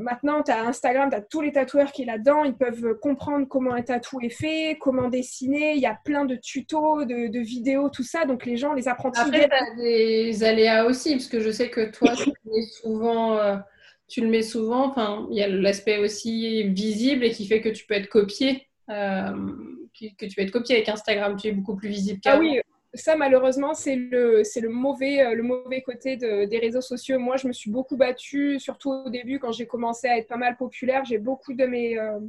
Speaker 2: Maintenant, tu as Instagram, tu as tous les tatoueurs qui sont là-dedans. Ils peuvent comprendre comment un tatou est fait, comment dessiner. Il y a plein de tutos, de, vidéos, tout ça. Donc, les gens, les apprentis.
Speaker 1: Après, tu as des aléas aussi, parce que je sais que toi, tu es souvent tu le mets souvent. Enfin, il y a l'aspect aussi visible et qui fait que tu peux être copié, euh, que tu peux être copié avec Instagram. Tu es beaucoup plus visible.
Speaker 2: Ah oui, ça malheureusement c'est le euh, mauvais côté des réseaux sociaux. Moi, je me suis beaucoup battue, surtout au début quand j'ai commencé à être pas mal populaire. J'ai beaucoup de mes euh,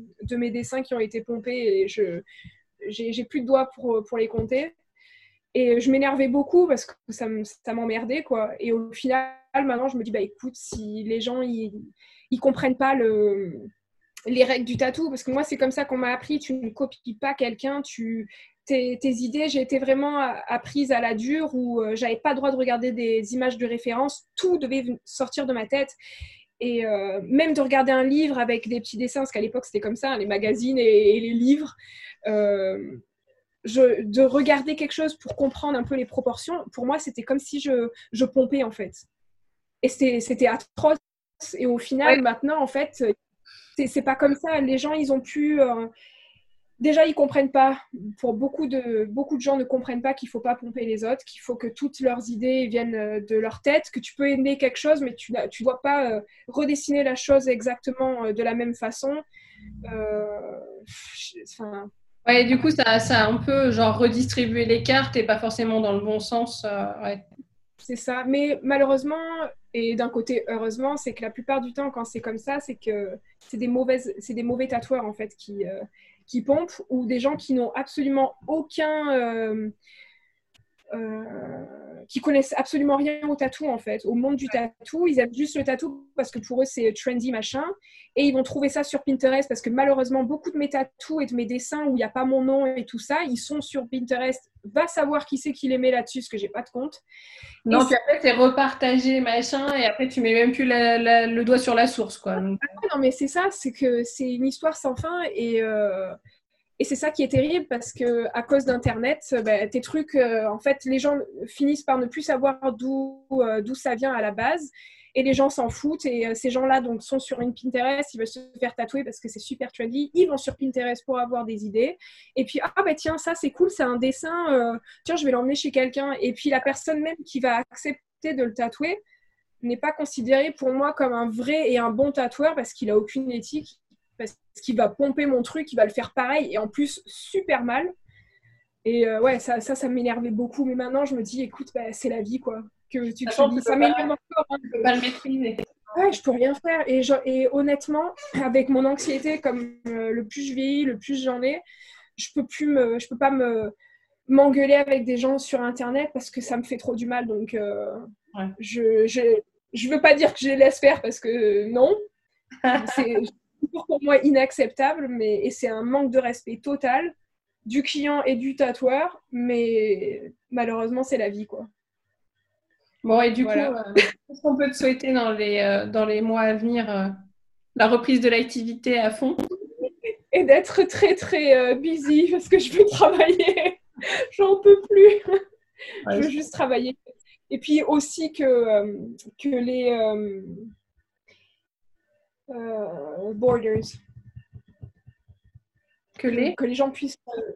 Speaker 2: dessins qui ont été pompés et je j'ai plus de doigts pour pour les compter. Et je m'énervais beaucoup parce que ça m'emmerdait. Et au final maintenant, je me dis, bah écoute, si les gens, ils, comprennent pas le, les règles du tatou, parce que moi, c'est comme ça qu'on m'a appris, tu ne copies pas quelqu'un, tu... Tes, tes, idées, j'ai été vraiment apprise à la dure où euh, j'avais pas le droit de regarder des images de référence, tout devait sortir de ma tête. Et euh, même de regarder un livre avec des petits dessins, parce qu'à l'époque c'était comme ça, les magazines et, les livres, euh, je, de regarder quelque chose pour comprendre un peu les proportions, pour moi c'était comme si je, je pompais en fait. Et c'était atroce. Et au final, maintenant, en fait, c'est pas comme ça. Les gens, ils ont pu. Euh, déjà, ils comprennent pas. Pour beaucoup de, beaucoup de gens ne comprennent pas qu'il faut pas pomper les autres, qu'il faut que toutes leurs idées viennent euh, de leur tête, que tu peux aimer quelque chose, mais tu ne dois pas euh, redessiner la chose exactement de la même façon.
Speaker 1: Enfin. Ouais, du coup, ça, ça a un peu genre redistribué les cartes et pas forcément dans le bon sens. ouais.
Speaker 2: C'est ça. Mais malheureusement, et d'un côté, heureusement, c'est que la plupart du temps, quand c'est comme ça, c'est que c'est des, mauvaises, c'est des mauvais tatoueurs en fait qui, euh, qui pompent ou des gens qui n'ont absolument aucun. Euh, euh, qui connaissent absolument rien au tatou en fait, au monde du tatou. Ils aiment juste le tatou parce que pour eux c'est trendy machin. Et ils vont trouver ça sur Pinterest parce que malheureusement beaucoup de mes tatous et de mes dessins où il n'y a pas mon nom et tout ça, ils sont sur Pinterest. Va savoir qui c'est qui les met là-dessus parce que j'ai pas de compte.
Speaker 1: Non, puis après c'est repartagé machin et après tu mets même plus le doigt sur la source quoi. Ah,
Speaker 2: non mais c'est ça, c'est que c'est une histoire sans fin et euh, et c'est ça qui est terrible parce que à cause d'Internet, bah, tes trucs, euh, en fait, les gens finissent par ne plus savoir d'où euh, d'où ça vient à la base. Et les gens s'en foutent. Et euh, ces gens-là donc sont sur une Pinterest, ils veulent se faire tatouer parce que c'est super trendy. Ils vont sur Pinterest pour avoir des idées. Et puis ah bah tiens ça c'est cool, c'est un dessin. tiens je vais l'emmener chez quelqu'un. Et puis la personne même qui va accepter de le tatouer n'est pas considérée pour moi comme un vrai et un bon tatoueur parce qu'il a aucune éthique parce qu'il va pomper mon truc, il va le faire pareil et en plus super mal. Et euh, ouais, ça, ça, ça m'énervait beaucoup. Mais maintenant, je me dis, écoute, bah, c'est la vie, quoi. Que tu, ça m'énerve encore. Hein,
Speaker 1: peux pas le maîtriser.
Speaker 2: Ouais, je peux rien faire. Et, et honnêtement, avec mon anxiété, comme euh, le plus je vieillis, le plus j'en ai, je peux plus me, je peux pas me m'engueuler avec des gens sur Internet parce que ça me fait trop du mal. Donc, euh, je, je, je veux pas dire que je les laisse faire parce que non. pour moi inacceptable, mais et c'est un manque de respect total du client et du tatoueur, mais malheureusement c'est la vie quoi.
Speaker 1: Bon et du coup, euh, qu'est-ce qu'on peut te souhaiter dans les euh, dans les mois à venir euh, La reprise de l'activité à fond?
Speaker 2: Et d'être très très busy parce que je veux travailler, j'en peux plus. je veux juste travailler. Et puis aussi que que les euh, borders.
Speaker 1: Que les...
Speaker 2: que les gens puissent.
Speaker 1: Euh,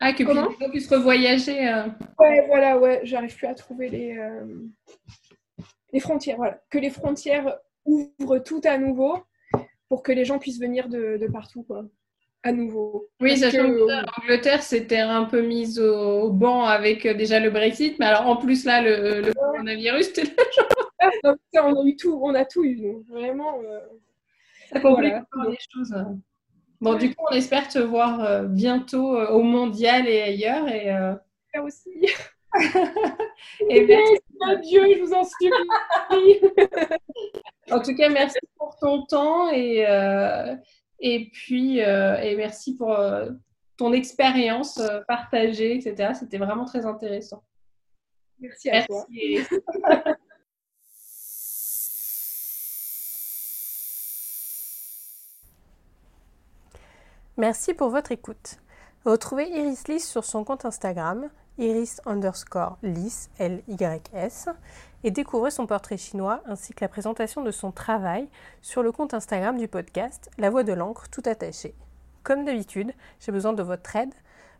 Speaker 1: ah, que les gens puissent revoyager. Euh.
Speaker 2: Ouais, voilà, ouais, j'arrive plus à trouver les, les frontières. Voilà. Que les frontières ouvrent tout à nouveau pour que les gens puissent venir de, de partout, quoi. À nouveau.
Speaker 1: Oui, sachant que l'Angleterre s'était un peu mise au, banc avec déjà le Brexit, mais alors en plus là, le, le coronavirus,
Speaker 2: ah, on a eu tout, on a tout eu, vraiment.
Speaker 1: Ça complique les choses. Bon, du coup, on espère te voir euh, bientôt euh, au mondial et ailleurs. Et, euh...
Speaker 2: aussi. et merci. Adieu, je vous en supplie.
Speaker 1: en tout cas, merci pour ton temps et, euh, et puis et merci pour ton expérience partagée, etc. C'était vraiment très intéressant.
Speaker 2: Merci à toi.
Speaker 3: Merci pour votre écoute. Retrouvez Iris Lys sur son compte Instagram,
Speaker 1: iris underscore lys, L-Y-S, et découvrez son portrait chinois ainsi que la présentation de son travail sur le compte Instagram du podcast La Voix de l'encre tout attaché. Comme d'habitude, j'ai besoin de votre aide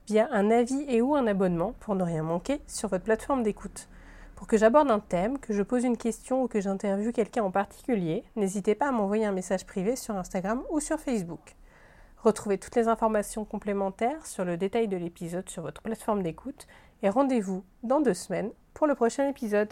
Speaker 1: via un avis et ou un abonnement pour ne rien manquer sur votre plateforme d'écoute. Pour que j'aborde un thème, que je pose une question ou que j'interviewe quelqu'un en particulier, n'hésitez pas à m'envoyer un message privé sur Instagram ou sur Facebook. Retrouvez toutes les informations complémentaires sur le détail de l'épisode sur votre plateforme d'écoute et rendez-vous dans deux semaines pour le prochain épisode.